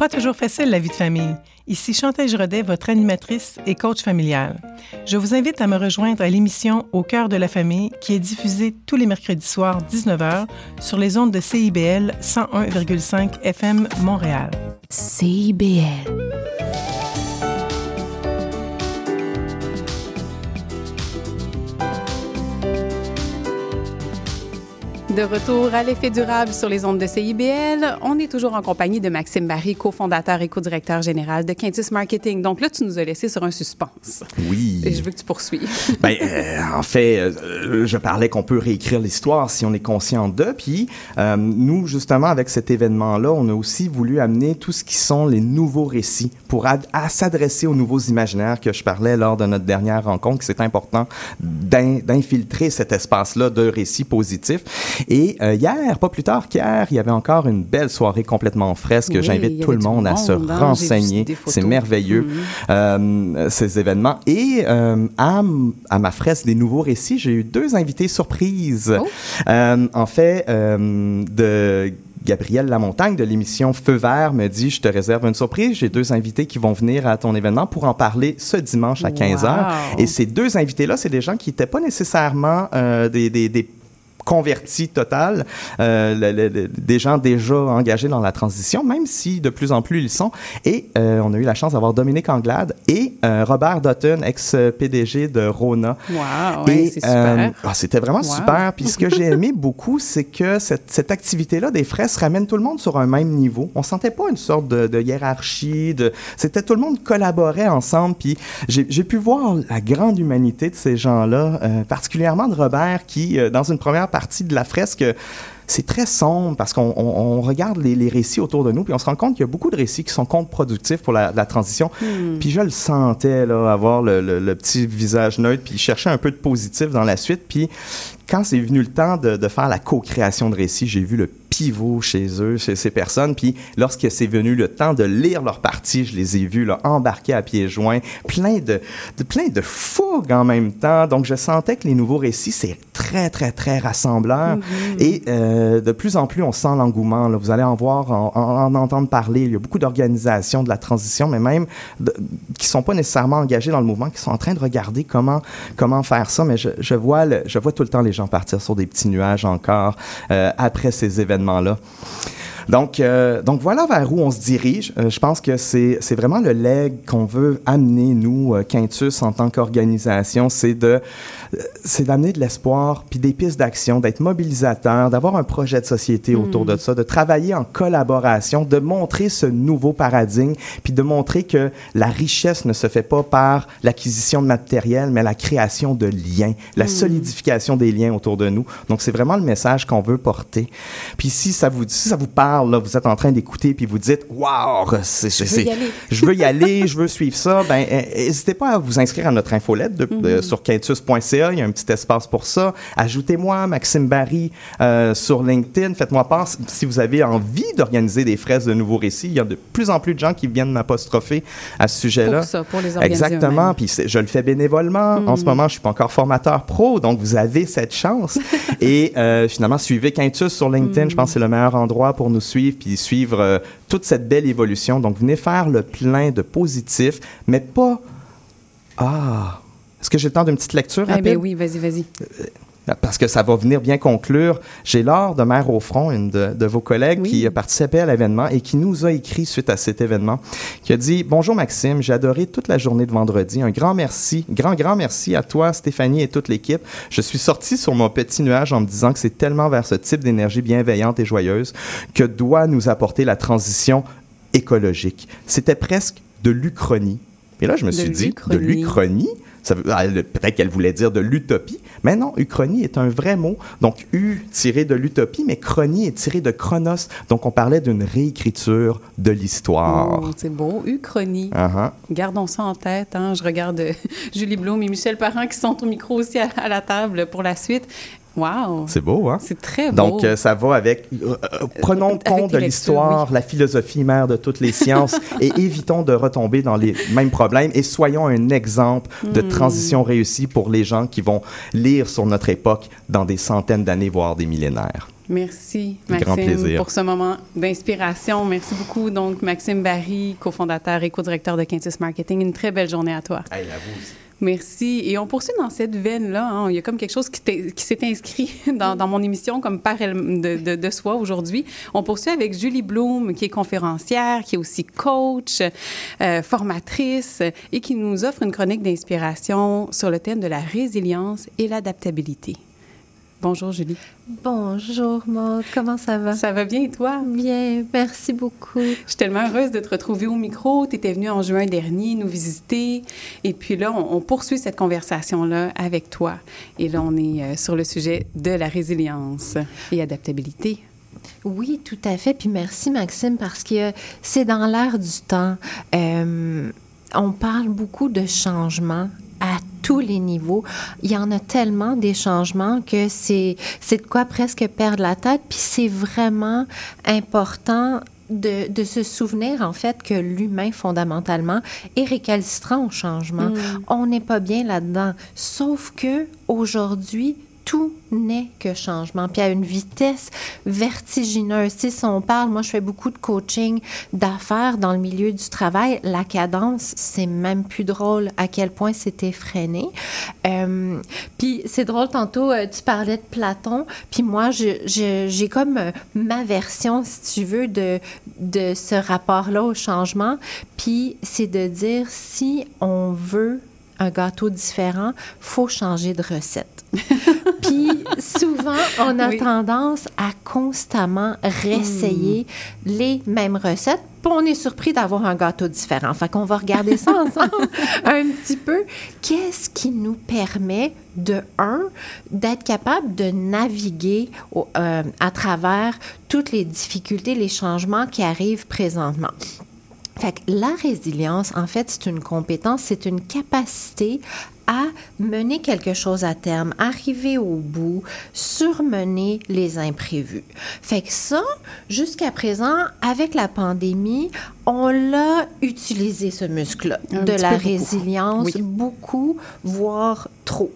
Speaker 8: Pas toujours facile la vie de famille. Ici Chantal Giraudet, votre animatrice et coach familial. Je vous invite à me rejoindre à l'émission Au cœur de la famille qui est diffusée tous les mercredis soirs 19h sur les ondes de CIBL 101,5 FM Montréal.
Speaker 2: CIBL.
Speaker 4: De retour à l'effet durable sur les ondes de CIBL, on est toujours en compagnie de Maxime Barry, cofondateur et co-directeur général de Quintus Marketing. Donc là, tu nous as laissé sur un suspense.
Speaker 7: Oui.
Speaker 4: Et je veux que tu poursuives.
Speaker 7: Ben, euh, en fait, euh, je parlais qu'on peut réécrire l'histoire si on est conscient d'eux. Puis, euh, nous, justement, avec cet événement-là, on a aussi voulu amener tout ce qui sont les nouveaux récits pour s'adresser aux nouveaux imaginaires que je parlais lors de notre dernière rencontre, c'est important d'in- d'infiltrer cet espace-là de récits positifs. Et euh, hier, pas plus tard qu'hier, il y avait encore une belle soirée complètement fresque.
Speaker 4: Oui,
Speaker 7: J'invite tout le monde à se
Speaker 4: hein.
Speaker 7: Renseigner. C'est merveilleux,
Speaker 4: Mhm.
Speaker 7: euh, ces événements. Et euh, à, ma fresque des nouveaux récits, j'ai eu deux invités surprises.
Speaker 4: Oh.
Speaker 7: En fait, de Gabrielle Lamontagne de l'émission Feu Vert me dit Je te réserve une surprise. J'ai deux invités qui vont venir à ton événement pour en parler ce dimanche à 15h.
Speaker 4: Wow.
Speaker 7: Et ces deux invités-là, c'est des gens qui n'étaient pas nécessairement euh, des, des, des convertis total, euh, le- le- le- des gens déjà engagés dans la transition, même si de plus en plus ils sont. Et euh, on a eu la chance d'avoir Dominique Anglade et euh, Robert Dutton, ex-PDG de Rona.
Speaker 4: Wow, ouais, c'est super.
Speaker 7: ah, C'était vraiment
Speaker 4: Wow.
Speaker 7: super. Puis ce que j'ai aimé beaucoup, c'est que cette, cette activité-là des fresques ramène tout le monde sur un même niveau. On sentait pas une sorte de, de hiérarchie. De... C'était tout le monde collaborait ensemble. Puis j'ai pu voir la grande humanité de ces gens-là, particulièrement de Robert, qui, dans une première partie de la fresque, c'est très sombre parce qu'on on- on regarde les, les récits autour de nous, puis on se rend compte qu'il y a beaucoup de récits qui sont contre-productifs pour la, la transition.
Speaker 4: Hmm.
Speaker 7: Puis je le sentais, là, avoir le, le- le petit visage neutre, puis chercher un peu de positif dans la suite. Puis quand c'est venu le temps de, de faire la co-création de récits, j'ai vu le pivot chez eux, chez ces personnes. Puis lorsque c'est venu le temps de lire leur partie, je les ai vus là, embarqués à pieds joints, plein de, de, plein de fougue en même temps. Donc je sentais que les nouveaux récits, c'est très, très, très rassembleur. Et euh, de plus en plus, on sent l'engouement. là. Vous allez en voir, en, en- en entendre parler. Il y a beaucoup d'organisations de la transition, mais même de- qui sont pas nécessairement engagées dans le mouvement, qui sont en train de regarder comment, comment faire ça. Mais je, je vois le- je vois tout le temps les gens partir sur des petits nuages encore euh, après ces événements-là. Donc, euh, donc voilà vers où on se dirige. Euh, je pense que c'est c'est vraiment le leg qu'on veut amener, nous, euh, Quintus, en tant qu'organisation, c'est de euh, c'est d'amener de l'espoir, puis des pistes d'action, d'être mobilisateur, d'avoir un projet de société autour de ça, de travailler en collaboration, de montrer ce nouveau paradigme, puis de montrer que la richesse ne se fait pas par l'acquisition de matériel, mais la création de liens, la solidification des liens autour de nous. Donc, c'est vraiment le message qu'on veut porter. Puis si ça vous, si ça vous parle, là, vous êtes en train d'écouter, puis vous dites, c'est,
Speaker 4: Je veux y aller.
Speaker 7: je veux y aller, je veux suivre ça, ben, euh, n'hésitez pas à vous inscrire à notre infolette de-
Speaker 4: Mhm.
Speaker 7: sur quintus.ca. Il y a un petit espace pour ça. Ajoutez-moi Maxime Barry euh, sur LinkedIn. Faites-moi part si- vous avez envie d'organiser des fraises de nouveaux récits. Il y a de plus en plus de gens qui viennent m'apostropher à ce sujet-là.
Speaker 4: Pour ça, pour les
Speaker 7: Exactement. Puis je le fais bénévolement. En ce moment, je suis pas encore formateur pro, donc vous avez cette chance. Et euh, finalement, suivez Quintus sur LinkedIn. Je pense que c'est le meilleur endroit pour nous suivre puis suivre euh, toute cette belle évolution. Donc venez faire le plein de positif, mais pas ah. Est-ce que j'ai le temps d'une petite lecture
Speaker 4: Eh bien oui, vas-y, vas-y.
Speaker 7: Parce que ça va venir bien conclure. J'ai Laure de Mère au Front, une de, de vos collègues,
Speaker 4: Oui.
Speaker 7: qui a participé à l'événement et qui nous a écrit suite à cet événement, qui a dit Bonjour Maxime, j'ai adoré toute la journée de vendredi. Un grand merci, grand, grand merci à toi, Stéphanie et toute l'équipe. Je suis sorti sur mon petit nuage en me disant que c'est tellement vers ce type d'énergie bienveillante et joyeuse que doit nous apporter la transition écologique. C'était presque de l'Uchronie Et là, je me
Speaker 4: De
Speaker 7: suis dit, de
Speaker 4: l'Uchronie?
Speaker 7: Peut-être qu'elle voulait dire de l'utopie, mais non, Uchronie est un vrai mot. Donc, U tiré de l'utopie, mais chronie est tiré de chronos. Donc, on parlait d'une réécriture de l'histoire.
Speaker 4: Oh, c'est beau. Uchronie.
Speaker 7: Ah.
Speaker 4: Gardons ça en tête. hein. Je regarde euh, Julie Blum et Michel Parent qui sont au micro aussi à, à la table pour la suite. Wow!
Speaker 7: C'est beau, hein?
Speaker 4: C'est très beau.
Speaker 7: Donc, euh, ça va avec. euh, euh, prenons
Speaker 4: Avec
Speaker 7: compte de l'histoire, la philosophie mère de toutes les sciences et évitons de retomber dans les mêmes problèmes et soyons un exemple de
Speaker 4: Hmm.
Speaker 7: transition réussie pour les gens qui vont lire sur notre époque dans des centaines d'années, voire des millénaires.
Speaker 4: Merci,
Speaker 7: Avec grand
Speaker 4: Maxime,
Speaker 7: plaisir.
Speaker 4: pour ce moment d'inspiration. Merci beaucoup. Donc, Maxime Barry, cofondateur et co-directeur de Quintus Marketing. Une très belle journée à toi.
Speaker 7: Hey, à vous aussi.
Speaker 4: Merci. Et on poursuit dans cette veine-là. hein. Il y a comme quelque chose qui, s'est inscrit dans, dans mon émission comme par elle, de, de- de soi aujourd'hui. On poursuit avec Julie Bloom, qui est conférencière, qui est aussi coach, euh, formatrice et qui nous offre une chronique d'inspiration sur le thème de la résilience et l'adaptabilité. Bonjour Julie.
Speaker 9: Bonjour Maud, comment ça va?
Speaker 4: Ça va bien et toi?
Speaker 9: Bien, merci beaucoup.
Speaker 4: Je suis tellement heureuse de te retrouver au micro. Tu étais venue en juin dernier nous visiter. Et puis là, on, on poursuit cette conversation-là avec toi. Et là, on est euh, sur le sujet de la résilience et adaptabilité.
Speaker 9: Oui, tout à fait. Puis merci Maxime parce que c'est dans l'air du temps. Euh, on parle beaucoup de changements à tous les niveaux. Il y en a tellement des changements que c'est c'est de quoi presque perdre la tête. Puis c'est vraiment important de, de se souvenir en fait que l'humain fondamentalement est récalcitrant au changement.
Speaker 4: Mm.
Speaker 9: On n'est pas bien là-dedans. Sauf que aujourd'hui, tout n'est que changement, puis à une vitesse vertigineuse. Si on parle, moi je fais beaucoup de coaching d'affaires dans le milieu du travail, la cadence, c'est même plus drôle à quel point c'est effréné. Euh, puis c'est drôle, tantôt euh, tu parlais de Platon, puis moi j'ai comme euh, ma version, si tu veux, de, de ce rapport-là au changement, puis c'est de dire si on veut un gâteau différent, faut changer de recette. Puis souvent, on a
Speaker 4: Oui.
Speaker 9: tendance à constamment réessayer les mêmes recettes. Puis on est surpris d'avoir un gâteau différent. Fait qu'on va regarder ça ensemble un petit peu. Qu'est-ce qui nous permet, de un, d'être capable de naviguer au- euh, à travers toutes les difficultés, les changements qui arrivent présentement? Fait que la résilience, en fait, c'est une compétence, c'est une capacité à mener quelque chose à terme, arriver au bout, surmener les imprévus. Fait que ça, jusqu'à présent, avec la pandémie, on l'a utilisé, ce muscle-là, de la
Speaker 4: beaucoup.
Speaker 9: résilience,
Speaker 4: Oui.
Speaker 9: beaucoup, voire trop.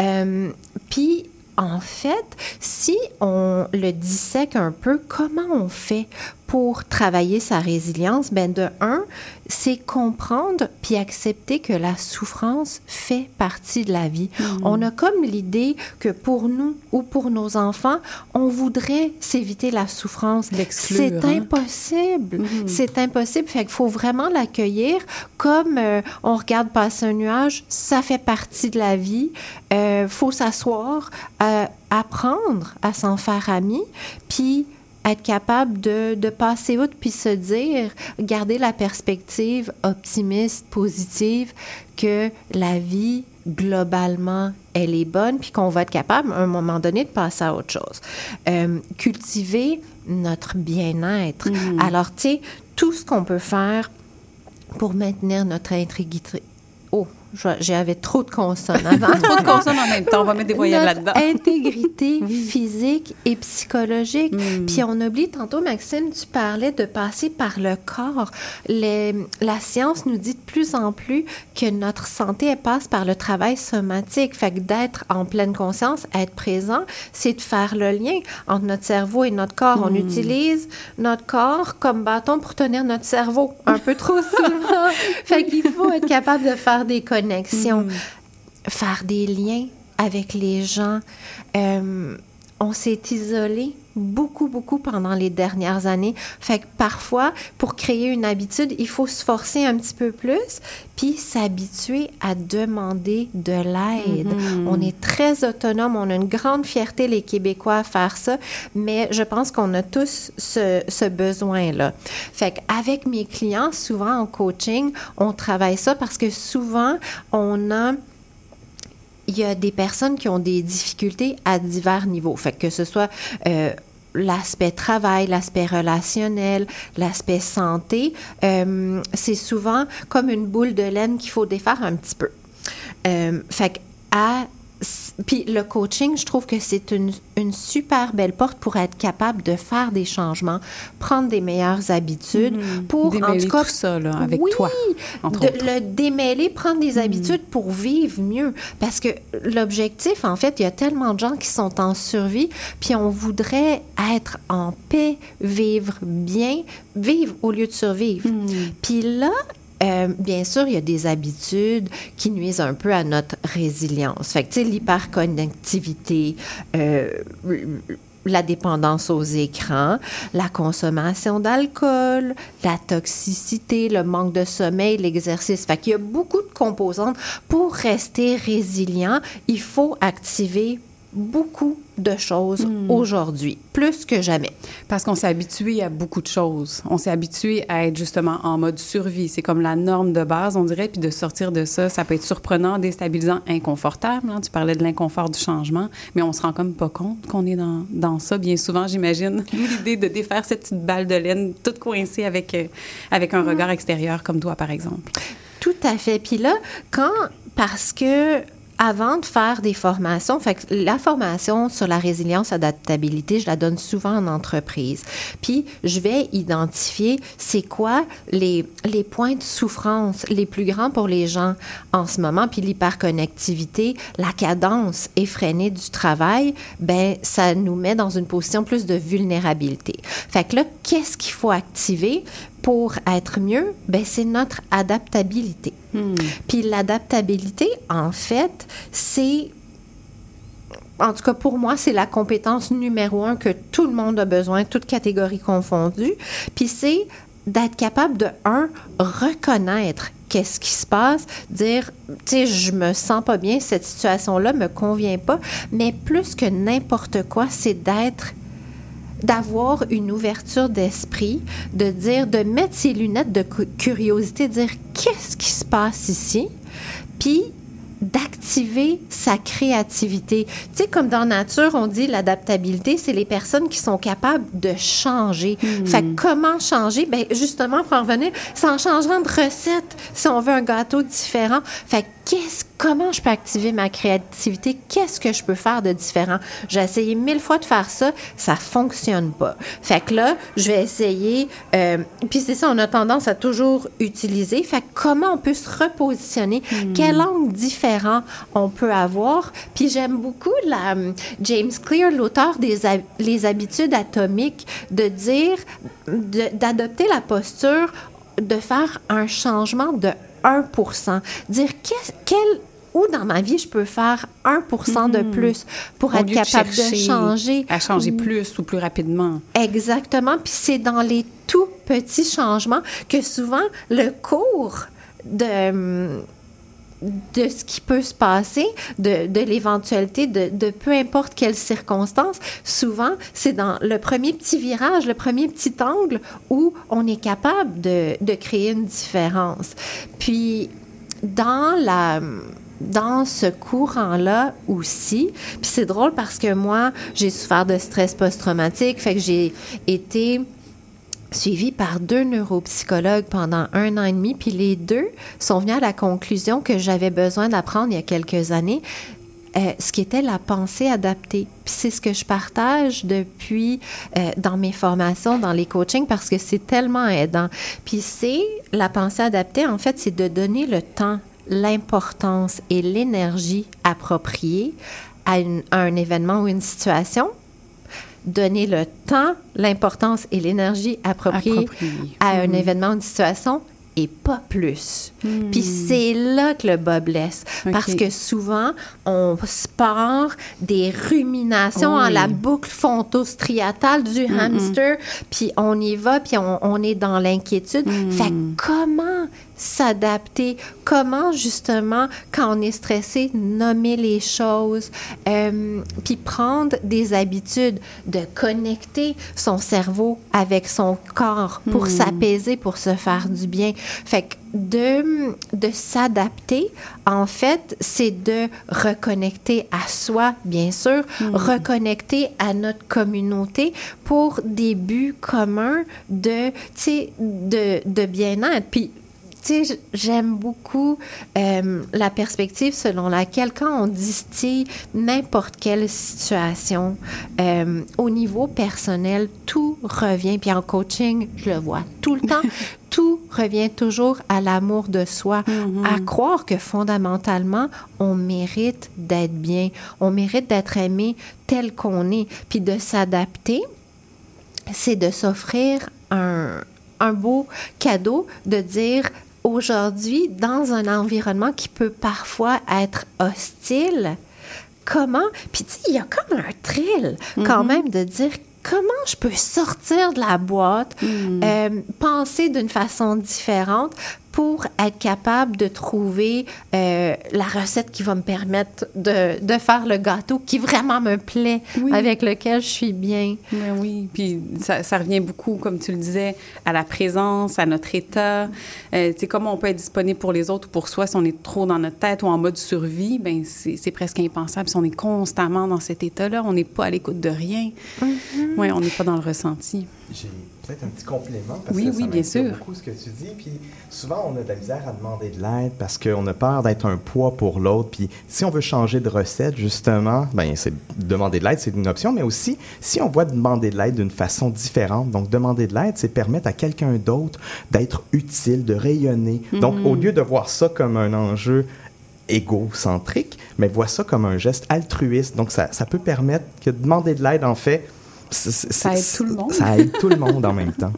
Speaker 9: Euh, Puis, en fait, si on le dissèque un peu, comment on fait pour travailler sa résilience? Ben de un, c'est comprendre puis accepter que la souffrance fait partie de la vie. On a comme l'idée que pour nous ou pour nos enfants, on voudrait s'éviter la souffrance. C'est
Speaker 4: hein?
Speaker 9: impossible. C'est impossible. Fait qu'il faut vraiment l'accueillir comme euh, on regarde passer un nuage. Ça fait partie de la vie. Euh, faut s'asseoir, euh, apprendre à s'en faire ami, puis être capable de, de passer outre, puis se dire, garder la perspective optimiste, positive, que la vie, globalement, elle est bonne, puis qu'on va être capable, à un moment donné, de passer à autre chose. Euh, cultiver notre bien-être. Alors, tu sais, tout ce qu'on peut faire pour maintenir notre intégrité. Oh, j'avais trop de consonnes avant.
Speaker 4: Trop de consonnes en même temps. On va mettre des voyelles là-dedans.
Speaker 9: intégrité physique et psychologique. Puis on oublie, tantôt, Maxime, tu parlais de passer par le corps. Les- la science nous dit de plus en plus que notre santé, elle passe par le travail somatique. Fait que d'être en pleine conscience, être présent, c'est de faire le lien entre notre cerveau et notre corps. On utilise notre corps comme bâton pour tenir notre cerveau, un peu trop souvent. fait qu'il faut être capable de faire des connexions, faire des liens avec les gens. Euh, on s'est isolé beaucoup, beaucoup pendant les dernières années. Fait que parfois, pour créer une habitude, il faut se forcer un petit peu plus, puis s'habituer à demander de l'aide.
Speaker 4: Mhm.
Speaker 9: On est très autonome, on a une grande fierté, les Québécois, à faire ça, mais je pense qu'on a tous ce, ce besoin-là. Fait qu'avec mes clients, souvent en coaching, on travaille ça parce que souvent, on a il y a des personnes qui ont des difficultés à divers niveaux. Fait que ce soit euh, l'aspect travail, l'aspect relationnel, l'aspect santé, euh, c'est souvent comme une boule de laine qu'il faut défaire un petit peu. Euh, fait à puis le coaching, je trouve que c'est une, une, super belle porte pour être capable de faire des changements, prendre des meilleures habitudes
Speaker 4: Mhm.
Speaker 9: pour
Speaker 4: Démêler
Speaker 9: en tout cas
Speaker 4: tout ça, là, avec
Speaker 9: oui,
Speaker 4: toi, entre
Speaker 9: de
Speaker 4: autres.
Speaker 9: le démêler, prendre des
Speaker 4: Mhm.
Speaker 9: habitudes pour vivre mieux. Parce que l'objectif, en fait, il y a tellement de gens qui sont en survie, puis on voudrait être en paix, vivre bien, vivre au lieu de survivre.
Speaker 4: Mhm.
Speaker 9: Puis là, euh, bien sûr, il y a des habitudes qui nuisent un peu à notre résilience. Fait que, l'hyperconnectivité, euh, la dépendance aux écrans, la consommation d'alcool, la toxicité, le manque de sommeil, l'exercice. Fait qu'il y a beaucoup de composantes. Pour rester résilient, il faut activer beaucoup de choses
Speaker 4: Hmm.
Speaker 9: aujourd'hui, plus que jamais.
Speaker 4: Parce qu'on s'est habitué à beaucoup de choses. On s'est habitué à être justement en mode survie. C'est comme la norme de base, on dirait. Puis de sortir de ça, ça peut être surprenant, déstabilisant, inconfortable. hein. Tu parlais de l'inconfort du changement, mais on se rend comme pas compte qu'on est dans, dans ça. Bien souvent, j'imagine. L'idée de défaire cette petite balle de laine, toute coincée avec, euh, avec un regard extérieur comme toi, par exemple.
Speaker 9: Tout à fait. Puis là, quand, parce que avant de faire des formations, fait que la formation sur la résilience adaptabilité, je la donne souvent en entreprise. Puis je vais identifier c'est quoi les, les points de souffrance les plus grands pour les gens en ce moment. Puis l'hyperconnectivité, la cadence effrénée du travail, ben ça nous met dans une position plus de vulnérabilité. Fait que là, qu'est-ce qu'il faut activer? Pour être mieux, ben c'est notre adaptabilité. Puis l'adaptabilité, en fait, c'est en tout cas, pour moi, c'est la compétence numéro un que tout le monde a besoin, toutes catégories confondues. Puis c'est d'être capable de, un, reconnaître qu'est-ce qui se passe, dire, tu sais, je me sens pas bien, cette situation-là me convient pas, mais plus que n'importe quoi, c'est d'être d'avoir une ouverture d'esprit, de dire, de mettre ses lunettes de cu- curiosité, de dire qu'est-ce qui se passe ici, puis d'activer sa créativité. Tu sais, comme dans nature, on dit l'adaptabilité, c'est les personnes qui sont capables de changer. Fait que comment changer? Ben justement, pour en revenir, c'est en changeant de recette si on veut un gâteau différent. Fait que qu'est-ce, comment je peux activer ma créativité? Qu'est-ce que je peux faire de différent? J'ai essayé mille fois de faire ça, ça fonctionne pas. Fait que là, je vais essayer, euh, puis c'est ça, on a tendance à toujours utiliser. Fait que comment on peut se repositionner? Quel angle différent on peut avoir? Puis j'aime beaucoup la, euh, James Clear, l'auteur des Les habitudes atomiques, de dire, de- d'adopter la posture de faire un changement de 1% Dire quel où dans ma vie je peux faire 1% de
Speaker 4: Mhm.
Speaker 9: plus pour être
Speaker 4: de
Speaker 9: capable de
Speaker 4: chercher
Speaker 9: changer.
Speaker 4: À changer
Speaker 9: Oui.
Speaker 4: plus ou plus rapidement.
Speaker 9: Exactement. Puis c'est dans les tout petits changements que souvent le cours de hum, de ce qui peut se passer, de, de l'éventualité, de, de peu importe quelle circonstance, souvent, c'est dans le premier petit virage, le premier petit angle où on est capable de, de créer une différence. Puis, dans la dans ce courant-là aussi, puis c'est drôle parce que moi, j'ai souffert de stress post-traumatique, fait que j'ai été suivie par deux neuropsychologues pendant un an et demi, puis les deux sont venus à la conclusion que j'avais besoin d'apprendre il y a quelques années euh, ce qui était la pensée adaptée. Puis c'est ce que je partage depuis euh, dans mes formations, dans les coachings, parce que c'est tellement aidant. Puis c'est la pensée adaptée, en fait, c'est de donner le temps, l'importance et l'énergie appropriée à un événement ou une situation donner le temps, l'importance et l'énergie appropriée
Speaker 4: Appropriée.
Speaker 9: à un
Speaker 4: Mhm.
Speaker 9: événement, une situation et pas plus.
Speaker 4: Hmm.
Speaker 9: Puis c'est là que le bas blesse. Parce que souvent, on se part des ruminations
Speaker 4: Oh
Speaker 9: en
Speaker 4: oui.
Speaker 9: la boucle fontostriatale du
Speaker 4: Mm,
Speaker 9: hamster, puis on y va, puis on, on est dans l'inquiétude. Fait comment s'adapter? Comment, justement, quand on est stressé, nommer les choses, euh, puis prendre des habitudes de connecter son cerveau avec son corps pour
Speaker 4: Mm.
Speaker 9: s'apaiser, pour se faire du bien. Fait que de, de s'adapter, en fait, c'est de reconnecter à soi, bien sûr, reconnecter à notre communauté pour des buts communs de, de, de bien-être. Puis, tu sais, j'aime beaucoup euh, la perspective selon laquelle quand on distille n'importe quelle situation euh, au niveau personnel, tout revient. Puis en coaching, je le vois tout le temps. tout revient toujours à l'amour de soi, à croire que fondamentalement, on mérite d'être bien, on mérite d'être aimé tel qu'on est, puis de s'adapter c'est de s'offrir un, un beau cadeau, de dire aujourd'hui, dans un environnement qui peut parfois être hostile, comment, puis tu sais, il y a comme un thrill quand même de dire comment je peux sortir de la boîte, euh, penser d'une façon différente pour être capable de trouver euh, la recette qui va me permettre de, de faire le gâteau qui vraiment me plaît,
Speaker 4: Oui.
Speaker 9: avec lequel je suis bien.
Speaker 4: Ben oui, puis ça, ça revient beaucoup, comme tu le disais, à la présence, à notre état. Euh, tu sais, comment on peut être disponible pour les autres ou pour soi si on est trop dans notre tête ou en mode survie, ben c'est c'est presque impensable. Si on est constamment dans cet état-là, on n'est pas à l'écoute de rien. Oui, on n'est pas dans le ressenti.
Speaker 7: J'ai peut-être un petit complément parce
Speaker 4: Oui,
Speaker 7: que
Speaker 4: oui,
Speaker 7: ça
Speaker 4: bien
Speaker 7: m'inspire
Speaker 4: sûr.
Speaker 7: beaucoup ce que tu dis. Puis souvent, on a de la misère à demander de l'aide parce qu'on a peur d'être un poids pour l'autre. Puis si on veut changer de recette, justement, ben c'est demander de l'aide, c'est une option. Mais aussi, si on voit demander de l'aide d'une façon différente, donc demander de l'aide, c'est permettre à quelqu'un d'autre d'être utile, de rayonner. Donc, au lieu de voir ça comme un enjeu égocentrique, mais vois ça comme un geste altruiste. Donc, ça, ça peut permettre que demander de l'aide, en fait,
Speaker 4: Ça aide tout le monde.
Speaker 7: Ça aide tout le monde en même temps.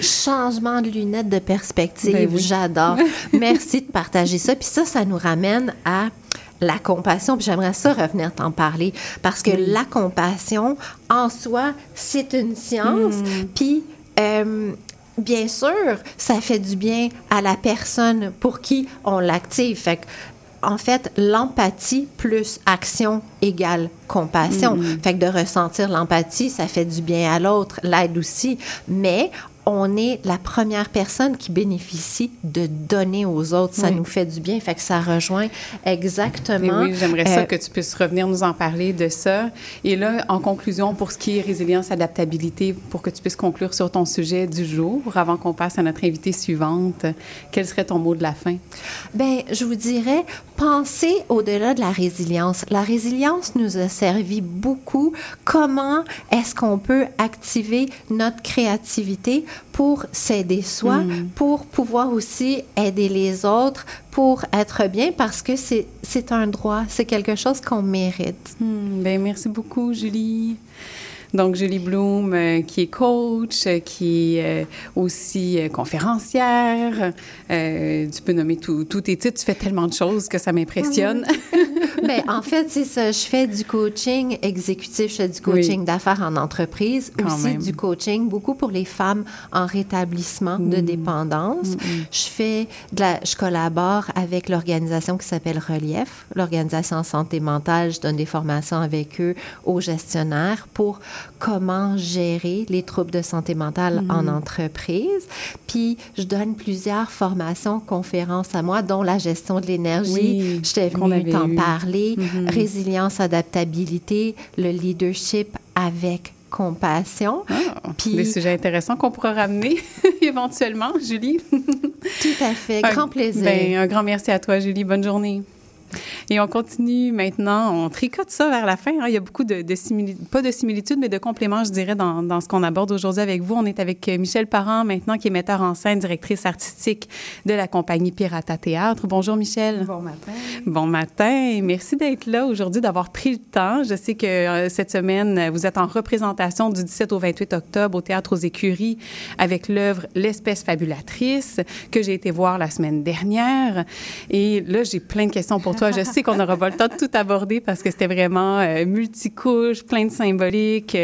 Speaker 9: Changement de lunettes de perspective,
Speaker 4: Ben oui.
Speaker 9: j'adore. Merci de partager ça. Puis ça, ça nous ramène à la compassion. Puis j'aimerais ça revenir t'en parler parce que la compassion, en soi, c'est une science.
Speaker 4: Hmm.
Speaker 9: Puis euh, bien sûr, ça fait du bien à la personne pour qui on l'active. Fait que, en fait, l'empathie plus action égale compassion. Fait que de ressentir l'empathie, ça fait du bien à l'autre, l'aide aussi. Mais on est la première personne qui bénéficie de donner aux autres. Ça
Speaker 4: Oui.
Speaker 9: nous fait du bien. Fait que ça rejoint
Speaker 4: Et
Speaker 9: exactement.
Speaker 4: oui, j'aimerais ça
Speaker 9: euh,
Speaker 4: que tu puisses revenir nous en parler de ça. Et là, en conclusion, pour ce qui est résilience, adaptabilité, pour que tu puisses conclure sur ton sujet du jour, avant qu'on passe à notre invitée suivante, quel serait ton mot de la fin?
Speaker 9: Ben, je vous dirais, pensez au-delà de la résilience. La résilience nous a servi beaucoup. Comment est-ce qu'on peut activer notre créativité pour s'aider soi, pour pouvoir aussi aider les autres, pour être bien, parce que c'est un droit, c'est quelque chose qu'on mérite.
Speaker 4: Hmm, ben, merci beaucoup, Julie. Donc, Julie Bloom, euh, qui est coach, euh, qui est aussi euh, conférencière. Tu peux nommer tous tes titres. Tu fais tellement de choses que ça m'impressionne.
Speaker 9: Ben, en fait, c'est ça. Je fais du coaching exécutif, je fais du coaching
Speaker 4: Oui.
Speaker 9: d'affaires en entreprise,
Speaker 4: Quand
Speaker 9: aussi
Speaker 4: même.
Speaker 9: du coaching beaucoup pour les femmes en rétablissement de dépendance. Je fais de la, je collabore avec l'organisation qui s'appelle Relief, l'organisation en santé mentale. Je donne des formations avec eux aux gestionnaires pour comment gérer les troubles de santé mentale en entreprise. Puis, je donne plusieurs formations, conférences à moi, dont la gestion de l'énergie.
Speaker 4: Oui,
Speaker 9: J'étais
Speaker 4: qu'on
Speaker 9: venue t'en
Speaker 4: eu.
Speaker 9: parler.
Speaker 4: Mhm.
Speaker 9: Résilience, adaptabilité, le leadership avec compassion.
Speaker 4: Ah,
Speaker 9: Puis-
Speaker 4: Des sujets intéressants qu'on pourra ramener éventuellement, Julie.
Speaker 9: Tout à fait.
Speaker 4: Un-
Speaker 9: Grand plaisir.
Speaker 4: Ben, un grand merci à toi, Julie. Bonne journée. Et on continue maintenant, on tricote ça vers la fin. hein. Il y a beaucoup de, de similitudes, pas de similitudes, mais de compléments, je dirais, dans, dans ce qu'on aborde aujourd'hui avec vous. On est avec euh, Michel Parent maintenant, qui est metteur en scène, directrice artistique de la compagnie Pirata Théâtre. Bonjour Michel.
Speaker 10: Bon matin.
Speaker 4: Bon matin. Merci d'être là aujourd'hui, d'avoir pris le temps. Je sais que euh, cette semaine, vous êtes en représentation du 17 au 28 octobre au Théâtre aux Écuries avec l'œuvre L'espèce fabulatrice que j'ai été voir la semaine dernière. Et là, j'ai plein de questions pour toi. Je sais qu'on n'aura pas le temps de tout aborder parce que c'était vraiment euh, multicouche, plein de symboliques.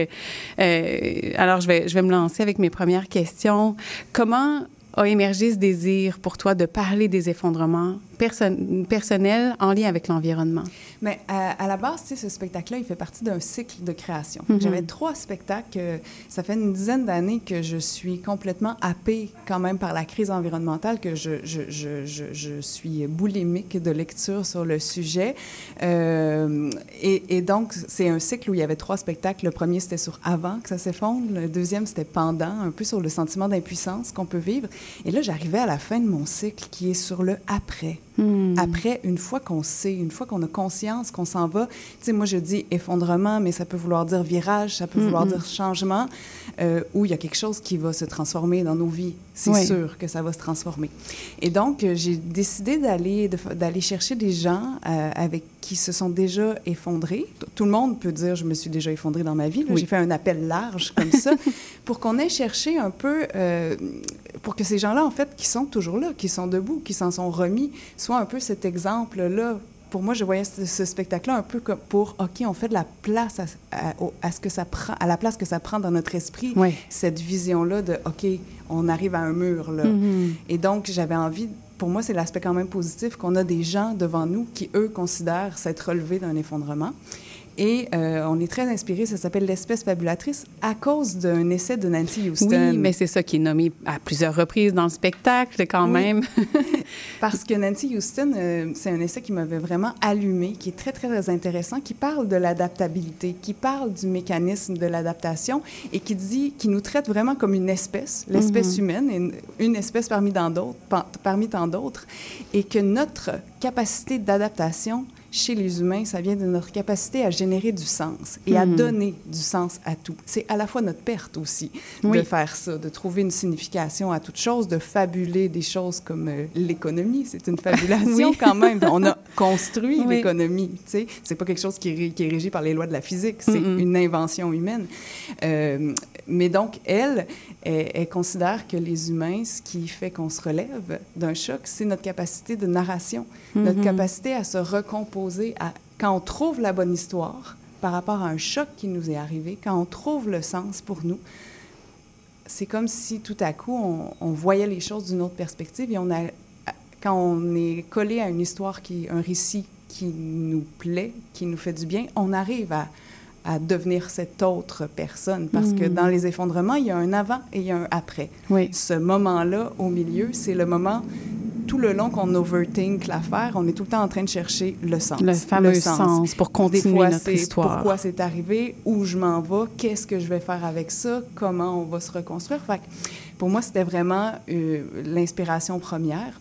Speaker 4: Euh, alors, je vais, je vais me lancer avec mes premières questions. Comment a émergé ce désir pour toi de parler des effondrements perso- personnels en lien avec l'environnement?
Speaker 10: Mais à, à la base, ce spectacle-là, il fait partie d'un cycle de création.
Speaker 4: Mhm.
Speaker 10: J'avais trois spectacles. euh, ça fait une dizaine d'années que je suis complètement happée quand même par la crise environnementale, que je, je, je, je, je suis boulimique de lecture sur le sujet. Euh, et, et donc, c'est un cycle où il y avait trois spectacles. Le premier, c'était sur avant que ça s'effondre. Le deuxième, c'était pendant, un peu sur le sentiment d'impuissance qu'on peut vivre. Et là, j'arrivais à la fin de mon cycle qui est sur le après.
Speaker 4: Hmm.
Speaker 10: Après, une fois qu'on sait, une fois qu'on a conscience qu'on s'en va, tu sais, moi je dis effondrement, mais ça peut vouloir dire virage, ça peut vouloir
Speaker 4: Mhm.
Speaker 10: dire changement, euh, où il y a quelque chose qui va se transformer dans nos vies. C'est
Speaker 4: Oui.
Speaker 10: sûr que ça va se transformer. Et donc, euh, j'ai décidé d'aller d'aller chercher des gens euh, avec qui se sont déjà effondrés. Tout le monde peut dire je me suis déjà effondré dans ma vie.
Speaker 4: Oui.
Speaker 10: J'ai fait un appel large comme ça pour qu'on ait cherché un peu, euh, pour que ces gens-là, en fait, qui sont toujours là, qui sont debout, qui s'en sont remis, soient un peu cet exemple-là. Pour moi, je voyais ce, ce spectacle-là un peu comme pour, OK, on fait de la place à, à- au- à ce que ça prend, à la place que ça prend dans notre esprit,
Speaker 4: Oui.
Speaker 10: cette vision-là de, OK, on arrive à un mur, là.
Speaker 4: Mhm.
Speaker 10: Et donc, j'avais envie, pour moi, c'est l'aspect quand même positif qu'on a des gens devant nous qui, eux, considèrent s'être relevés d'un effondrement. Et euh, on est très inspiré, ça s'appelle L'espèce fabulatrice, à cause d'un essai de Nancy Houston.
Speaker 4: Oui, mais c'est ça qui est nommé à plusieurs reprises dans le spectacle quand
Speaker 10: Oui.
Speaker 4: même.
Speaker 10: Parce que Nancy Houston, euh, c'est un essai qui m'avait vraiment allumé, qui est très, très, très intéressant, qui parle de l'adaptabilité, qui parle du mécanisme de l'adaptation et qui dit, qui nous traite vraiment comme une espèce, l'espèce
Speaker 4: Mhm.
Speaker 10: humaine, une, une espèce parmi, dans parmi tant d'autres, et que notre capacité d'adaptation chez les humains, ça vient de notre capacité à générer du sens et à
Speaker 4: Mhm.
Speaker 10: donner du sens à tout. C'est à la fois notre perte aussi
Speaker 4: Oui.
Speaker 10: de faire ça, de trouver une signification à toute chose, de fabuler des choses comme euh, l'économie. C'est une fabulation
Speaker 4: Oui.
Speaker 10: quand même. On a construit
Speaker 4: Oui.
Speaker 10: l'économie. Sais, c'est pas quelque chose qui est, ré- qui est régi par les lois de la physique. C'est une invention humaine. Euh, mais donc, elle, elle, elle considère que les humains, ce qui fait qu'on se relève d'un choc, c'est notre capacité de narration, notre
Speaker 4: Mhm.
Speaker 10: capacité à se recomposer, à, quand on trouve la bonne histoire par rapport à un choc qui nous est arrivé, quand on trouve le sens pour nous, c'est comme si tout à coup, on, on voyait les choses d'une autre perspective et on a, quand on est collé à une histoire, qui, un récit qui nous plaît, qui nous fait du bien, on arrive à, à devenir cette autre personne. Parce que
Speaker 4: Mhm.
Speaker 10: dans les effondrements, il y a un avant et il y a un après.
Speaker 4: Oui.
Speaker 10: Ce moment-là, au milieu, c'est le moment, tout le long qu'on overthink l'affaire, on est tout le temps en train de chercher le sens.
Speaker 4: Le fameux sens pour continuer
Speaker 10: fois,
Speaker 4: notre histoire.
Speaker 10: Pourquoi c'est arrivé, où je m'en vais, qu'est-ce que je vais faire avec ça, comment on va se reconstruire. Fait que pour moi, c'était vraiment euh, l'inspiration première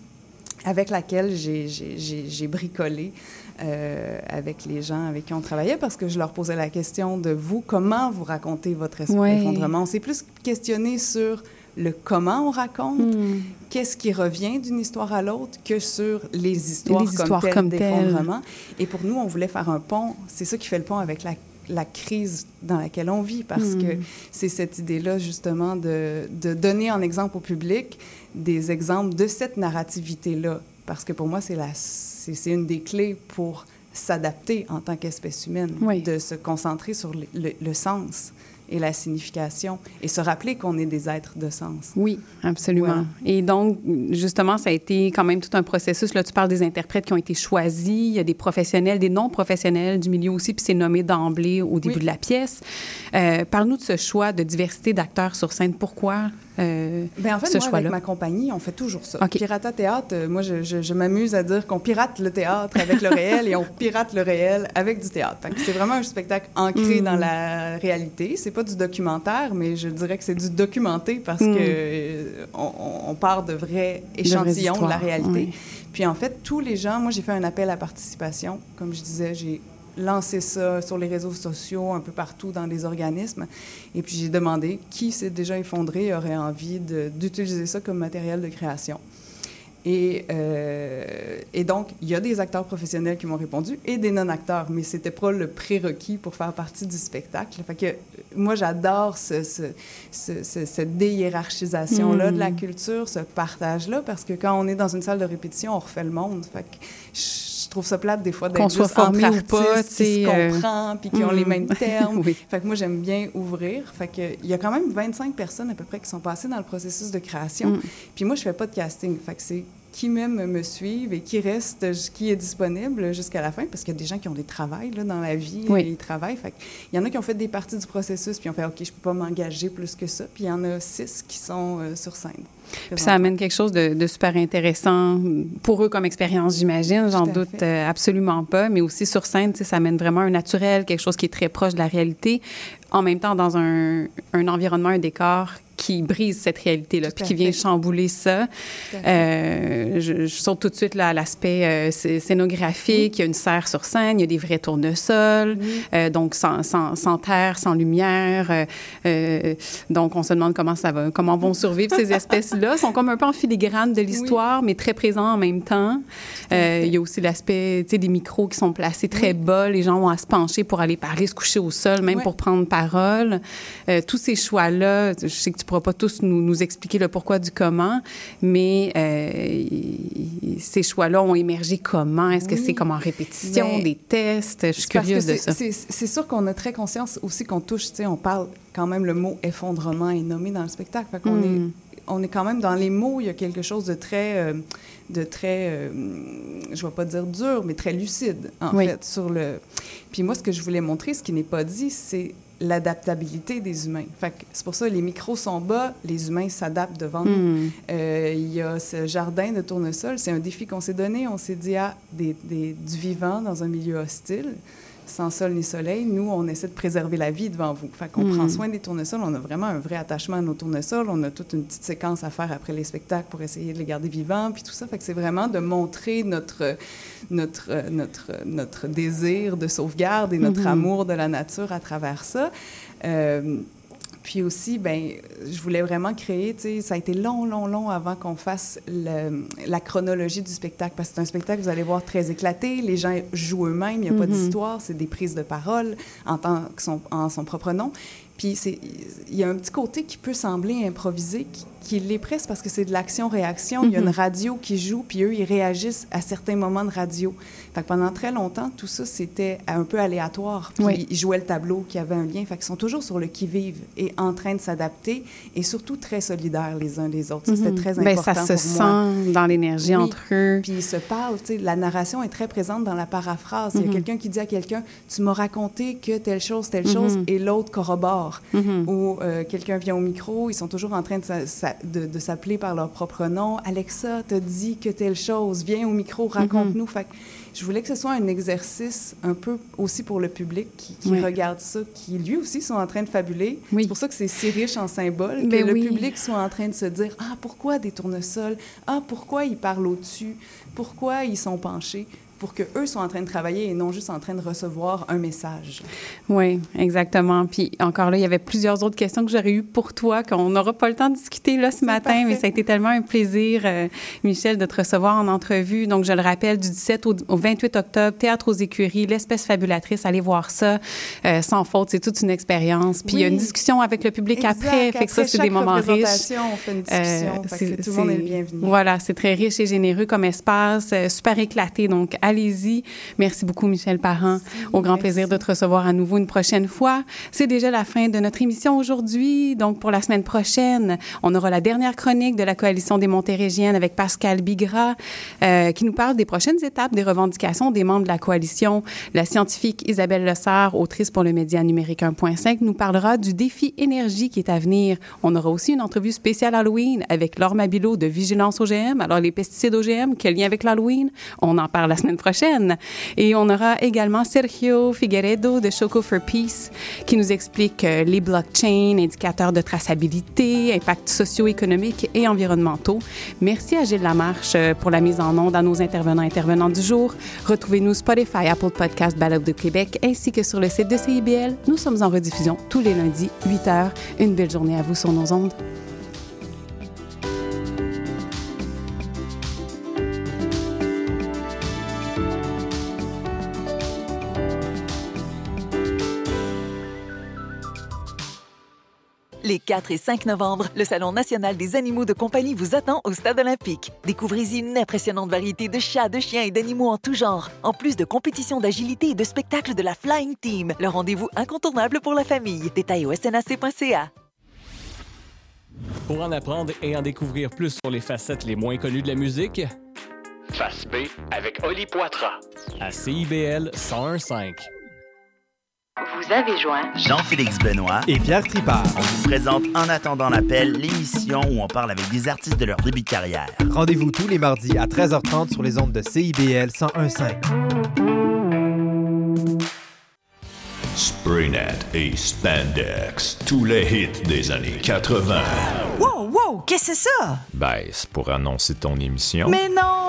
Speaker 10: avec laquelle j'ai bricolé euh, avec les gens avec qui on travaillait parce que je leur posais la question de vous, comment vous racontez votre effondrement? On s'est plus questionné sur le comment on raconte,
Speaker 4: Hmm.
Speaker 10: qu'est-ce qui revient d'une histoire à l'autre que sur les histoires,
Speaker 4: Les histoires
Speaker 10: comme
Speaker 4: comme
Speaker 10: telles
Speaker 4: telles.
Speaker 10: d'effondrement. Et pour nous, on voulait faire un pont. C'est ça qui fait le pont avec la, la crise dans laquelle on vit, parce
Speaker 4: Mm.
Speaker 10: que c'est cette idée-là, justement, de, de donner en exemple au public des exemples de cette narrativité-là. Parce que pour moi, c'est la- c'est une des clés pour s'adapter en tant qu'espèce humaine,
Speaker 4: Oui.
Speaker 10: de se concentrer sur le, le- le sens et la signification et se rappeler qu'on est des êtres de sens.
Speaker 4: Oui, absolument.
Speaker 10: Voilà.
Speaker 4: Et donc, justement, ça a été quand même tout un processus. Là, tu parles des interprètes qui ont été choisis. Il y a des professionnels, des non-professionnels du milieu aussi, puis c'est nommé d'emblée au début
Speaker 10: Oui.
Speaker 4: de la pièce. Euh, Parle-nous de ce choix de diversité d'acteurs sur scène. Pourquoi? Euh,
Speaker 10: Ben en fait,
Speaker 4: ce
Speaker 10: moi,
Speaker 4: choix-là?
Speaker 10: avec ma compagnie, on fait toujours ça.
Speaker 4: OK.
Speaker 10: Pirata Théâtre, euh, moi, je, je- je m'amuse à dire qu'on pirate le théâtre avec le réel et on pirate le réel avec du théâtre. Fait que C'est vraiment un spectacle ancré
Speaker 4: Mm.
Speaker 10: dans la réalité. C'est pas du documentaire, mais je dirais que c'est du documenté parce
Speaker 4: Mm.
Speaker 10: que euh, on, on part de vrais échantillons de, la réalité.
Speaker 4: oui.
Speaker 10: Puis en fait, tous les gens, moi j'ai fait un appel à participation, comme je disais, j'ai lancé ça sur les réseaux sociaux, un peu partout dans les organismes. Et puis j'ai demandé qui s'est déjà effondré et aurait envie d'utiliser ça comme matériel de création. Et, euh, et, donc, il y a des acteurs professionnels qui m'ont répondu et des non-acteurs, mais c'était pas le prérequis pour faire partie du spectacle. Fait que moi, j'adore ce, ce, ce, cette déhiérarchisation-là de la hmm. culture, ce partage-là, parce que quand on est dans une salle de répétition, on refait le monde. Fait que je trouve ça plate des fois d'être juste entre artistes pas, qui se euh, comprend puis qui ont les hmm. mêmes termes. Fait que moi, j'aime bien ouvrir. Fait que il y a quand même 25 personnes à peu près qui sont passées dans le processus de création. Hmm. Puis moi, je fais pas de casting. Fait que c'est qui même me suivent et qui reste, qui est disponible jusqu'à la fin, parce qu'il y a des gens qui ont des travails là, dans la vie, et ils travaillent. Fait il y en a qui ont fait des parties du processus, puis ont fait OK, je peux pas m'engager plus que ça. Puis il y en a six qui sont euh, sur scène.
Speaker 4: Puis ça amène quelque chose de, super intéressant pour eux comme expérience, j'imagine. J'en doute euh, absolument pas. Mais aussi sur scène, ça amène vraiment un naturel, quelque chose qui est très proche de la réalité. En même temps, dans un, un environnement, un décor qui brise cette réalité-là, puis qui vient chambouler ça. Euh, je, saute tout de suite là, à l'aspect euh, scénographique. Il y a une serre sur scène, il y a des vrais tournesols, euh, donc sans, sans, sans, terre, sans lumière. Donc, on se demande comment ça va, comment vont survivre ces espèces-là. Ils sont comme un peu en filigrane de l'histoire, mais très présents en même temps. il y a aussi l'aspect, des micros qui sont placés très bas. Les gens vont à se pencher pour aller parler, se coucher au sol, même pour prendre parole. tous ces choix-là, je sais que tu pourra pas tous nous, nous, expliquer le pourquoi du comment, mais euh, ces choix-là ont émergé comment? Est-ce que c'est comme en répétition, des tests? Je suis curieuse de ça.
Speaker 10: C'est sûr qu'on a très conscience aussi qu'on touche, on parle quand même, le mot effondrement est nommé dans le spectacle. Fait qu'on est, hmm. On est quand même dans les mots, il y a quelque chose de très... Euh, de très, euh, je ne vais pas dire dur, mais très lucide, en fait, sur le... Puis moi, ce que je voulais montrer, ce qui n'est pas dit, c'est l'adaptabilité des humains. c'est pour ça que les micros sont bas, les humains s'adaptent devant nous. Hmm. Euh, il y a ce jardin de tournesol, c'est un défi qu'on s'est donné. On s'est dit, ah, des, du vivant dans un milieu hostile sans sol ni soleil, nous, on essaie de préserver la vie devant vous. Fait qu'on prend hmm. soin des tournesols. On a vraiment un vrai attachement à nos tournesols. On a toute une petite séquence à faire après les spectacles pour essayer de les garder vivants, puis tout ça. Fait que c'est vraiment de montrer notre, notre, notre, notre désir de sauvegarde et notre hmm. amour de la nature à travers ça. Euh, puis aussi, ben, je voulais vraiment créer, tu sais, ça a été long, long, long avant qu'on fasse la chronologie du spectacle, parce que c'est un spectacle, vous allez voir, très éclaté. Les gens jouent eux-mêmes, il n'y a pas mm-hmm. d'histoire, c'est des prises de parole en, tant que son, en son propre nom. Puis il y a un petit côté qui peut sembler improvisé, qui, qui l'est presque parce que c'est de l'action-réaction. Il y a une mhm. radio qui joue, puis eux, ils réagissent à certains moments de radio. Fait que pendant très longtemps, tout ça, c'était un peu aléatoire. Puis ils jouaient le tableau qui avait un lien. Fait qu'ils sont toujours sur le qui-vive et en train de s'adapter et surtout très solidaires les uns les autres. Ça, c'était mhm. très
Speaker 4: ben,
Speaker 10: important
Speaker 4: ça se sent dans l'énergie entre eux.
Speaker 10: Puis ils se parlent. La narration est très présente dans la paraphrase. Il y a mhm. quelqu'un qui dit à quelqu'un, tu m'as raconté que telle chose, telle chose, et l'autre corrobore. Ou euh, quelqu'un vient au micro, ils sont toujours en train de de, s'appeler par leur propre nom. Alexa te dit que telle chose, viens au micro, raconte-nous. Mm-hmm. je voulais que ce soit un exercice un peu aussi pour le public qui, regarde ça, qui lui aussi sont en train de fabuler. C'est pour ça que c'est si riche en symboles, que ben le public soit en train de se dire Ah, pourquoi des tournesols? Ah, pourquoi ils parlent au-dessus? Pourquoi ils sont penchés? Pour que eux soient en train de travailler et non juste en train de recevoir un message.
Speaker 4: Oui, exactement. Puis encore là, il y avait plusieurs autres questions que j'aurais eues pour toi qu'on n'aura pas le temps de discuter là ce matin, mais ça a été tellement un plaisir, euh, Michel, de te recevoir en entrevue. Donc, je le rappelle, du 17 au, 28 octobre, Théâtre aux écuries, l'espèce fabulatrice, allez voir ça euh, sans faute, c'est toute une expérience. Puis il y a une discussion avec le public après, fait que ça, c'est des moments riches.
Speaker 10: on fait une discussion, euh, tout le monde est bienvenu.
Speaker 4: Voilà, c'est très riche et généreux comme espace, super éclaté, donc allez-y. Merci beaucoup, Michel Parent. Au grand plaisir de te recevoir à nouveau une prochaine fois. C'est déjà la fin de notre émission aujourd'hui. Donc, pour la semaine prochaine, on aura la dernière chronique de la Coalition des Montérégiennes avec Pascal Bigra, euh, qui nous parle des prochaines étapes des revendications des membres de la coalition. La scientifique Isabelle Lessard, autrice pour le média numérique 1.5, nous parlera du défi énergie qui est à venir. On aura aussi une entrevue spéciale Halloween avec Laure Mabilo de Vigilance OGM. Alors, les pesticides OGM, quel lien avec l'Halloween? On en parle la semaine prochaine. Et on aura également Sergio Figueredo de Choco for Peace qui nous explique euh, les blockchains, indicateurs de traçabilité, impacts socio-économiques et environnementaux. Merci à Gilles Lamarche euh, pour la mise en onde à nos intervenants intervenants du jour. Retrouvez-nous Spotify, Apple Podcast, Balade de Québec ainsi que sur le site de CIBL. Nous sommes en rediffusion tous les lundis, 8 h. Une belle journée à vous sur nos ondes.
Speaker 11: Les 4 et 5 novembre, le Salon national des animaux de compagnie vous attend au Stade olympique. Découvrez-y une impressionnante variété de chats, de chiens et d'animaux en tout genre, en plus de compétitions d'agilité et de spectacles de la Flying Team, le rendez-vous incontournable pour la famille. Détails au snac.ca.
Speaker 12: Pour en apprendre et en découvrir plus sur les facettes les moins connues de la musique,
Speaker 13: Face B avec Oli Poitras.
Speaker 12: à CIBL 1015.
Speaker 14: Vous avez joint
Speaker 15: Jean-Félix Benoît
Speaker 16: et Pierre Tripart.
Speaker 15: On vous présente En attendant l'appel, l'émission où on parle avec des artistes de leur début de carrière.
Speaker 16: Rendez-vous tous les mardis à 13h30 sur les ondes de CIBL 1015.
Speaker 17: Spraynet et Spandex, tous les hits des années 80.
Speaker 18: Wow, wow, qu'est-ce que c'est ça?
Speaker 17: Ben, c'est pour annoncer ton émission.
Speaker 18: Mais non,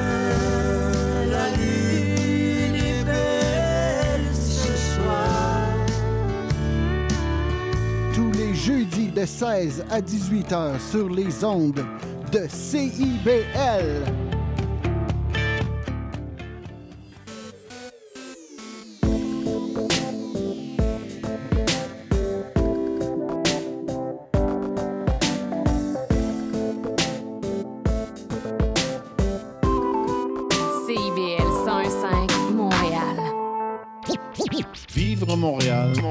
Speaker 19: Jeudis de 16 à 18 heures sur les ondes de CIBL.
Speaker 2: CIBL 105 Montréal.
Speaker 3: Vivre Montréal, Montréal.